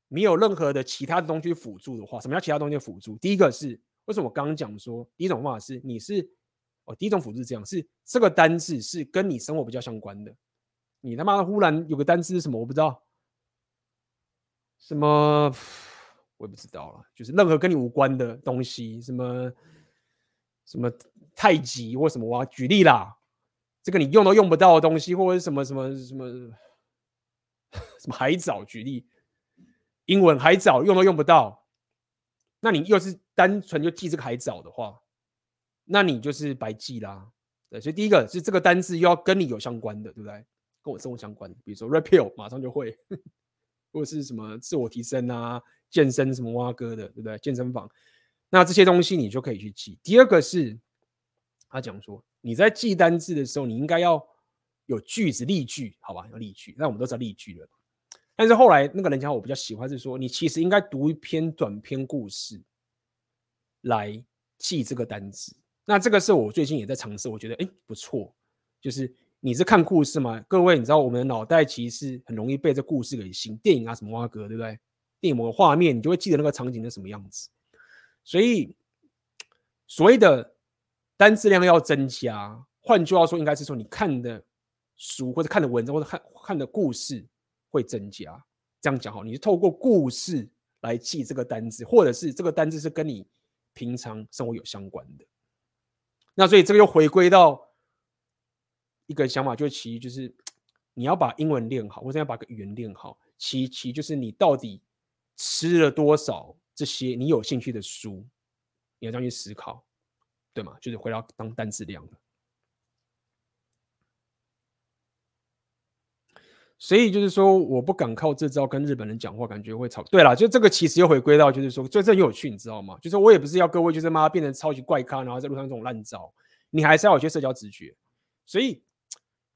没有任何的其他的东西辅助的话，什么叫其他东西辅助？第一个是为什么我刚刚讲说第一种方法是你是哦，第一种辅助是这样，是这个单字是跟你生活比较相关的。你他妈忽然有个单字是什么？我不知道，什么我也不知道了。就是任何跟你无关的东西，什么什么太极或什么哇，举例啦，这个你用都用不到的东西，或者是什么什么什么 <laughs> 什么海藻，举例，英文海藻用都用不到，那你又是单纯就记这个海藻的话，那你就是白记啦。对，所以第一个是这个单字又要跟你有相关的，对不对？跟我生活相关的，比如说 repeal 马上就会，或者是什么自我提升啊、健身什么挖哥的，对不对？健身房，那这些东西你就可以去记。第二个是，他讲说你在记单字的时候，你应该要有句子例句，好吧？要例句，那我们都知道例句了。但是后来那个人讲，我比较喜欢是说，你其实应该读一篇短篇故事来记这个单字。那这个是我最近也在尝试，我觉得哎不错，就是。你是看故事吗？各位，你知道我们的脑袋其实很容易被这故事给吸引，电影啊什么哇哥，对不对？电影某个画面，你就会记得那个场景是什么样子。所以所谓的单字量要增加，换句话说，应该是说你看的书或者看的文章或者看看的故事会增加。这样讲好，你是透过故事来记这个单字，或者是这个单字是跟你平常生活有相关的。那所以这个又回归到。一个想法就其实就是你要把英文练好，或者要把个语言练好。其其就是你到底吃了多少这些你有兴趣的书，你要这样去思考，对吗？就是回到当单词量了。所以就是说，我不敢靠这招跟日本人讲话，感觉会吵。对了，就这个其实又回归到就是说，就这很有趣，你知道吗？就是我也不是要各位就是妈变成超级怪咖，然后在路上这种烂招，你还是要有些社交直觉。所以。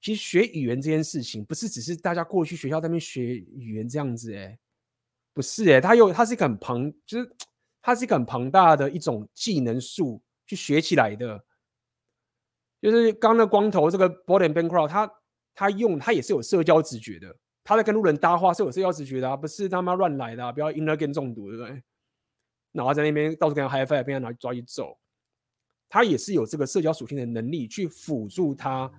其实学语言这件事情，不是只是大家过去学校那边学语言这样子，哎，不是哎，它有它是一个很庞，就是它是一个很庞大的一种技能树去学起来的。就是刚那光头这个 b o r d e n Bankrupt，他他用他也是有社交直觉的，他在跟路人搭话是有社交直觉的啊，不是他妈乱来的啊，不要 i n n e r g a m 中毒，对不对？然后在那边到处跟他 high five，被他拿去抓去揍，他也是有这个社交属性的能力去辅助他。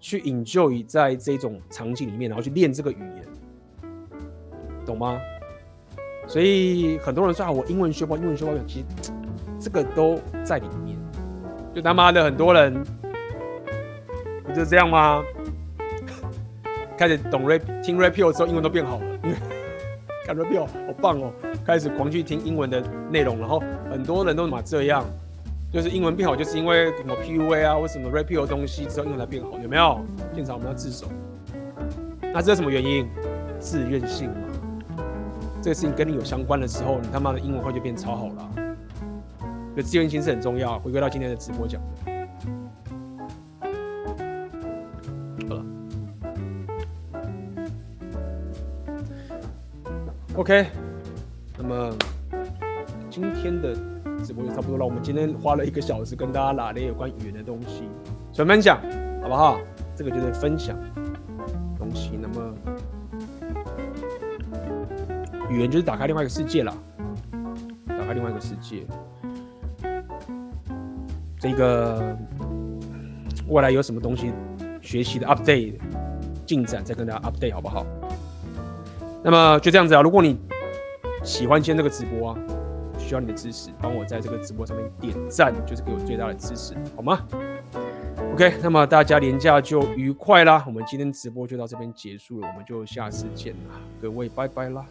去 enjoy 在这种场景里面，然后去练这个语言，懂吗？所以很多人说啊，我英文学不好，英文学不好，其实这个都在里面。就他妈的很多人不就这样吗？开始懂 rap，听 rapio 之后，英文都变好了。因为看 rapio 好棒哦，开始狂去听英文的内容，然后很多人都嘛这样。就是英文变好，就是因为什么 PUA 啊，或什么 rapio 东西之后英文才变好，有没有？现场我们要自首。那这是什么原因？自愿性嘛。这个事情跟你有相关的时候，你他妈的英文会就变超好了。所以自愿性是很重要。回归到今天的直播讲的。好了。OK。那么今天的。直播就差不多了。我们今天花了一个小时跟大家拉了有关语言的东西，纯分享，好不好？这个就是分享东西。那么语言就是打开另外一个世界了，打开另外一个世界。这个未来有什么东西学习的 update 进展，再跟大家 update 好不好？那么就这样子啊。如果你喜欢今天这个直播啊。需要你的支持，帮我在这个直播上面点赞，就是给我最大的支持，好吗？OK，那么大家连假就愉快啦。我们今天直播就到这边结束了，我们就下次见啦，各位拜拜啦。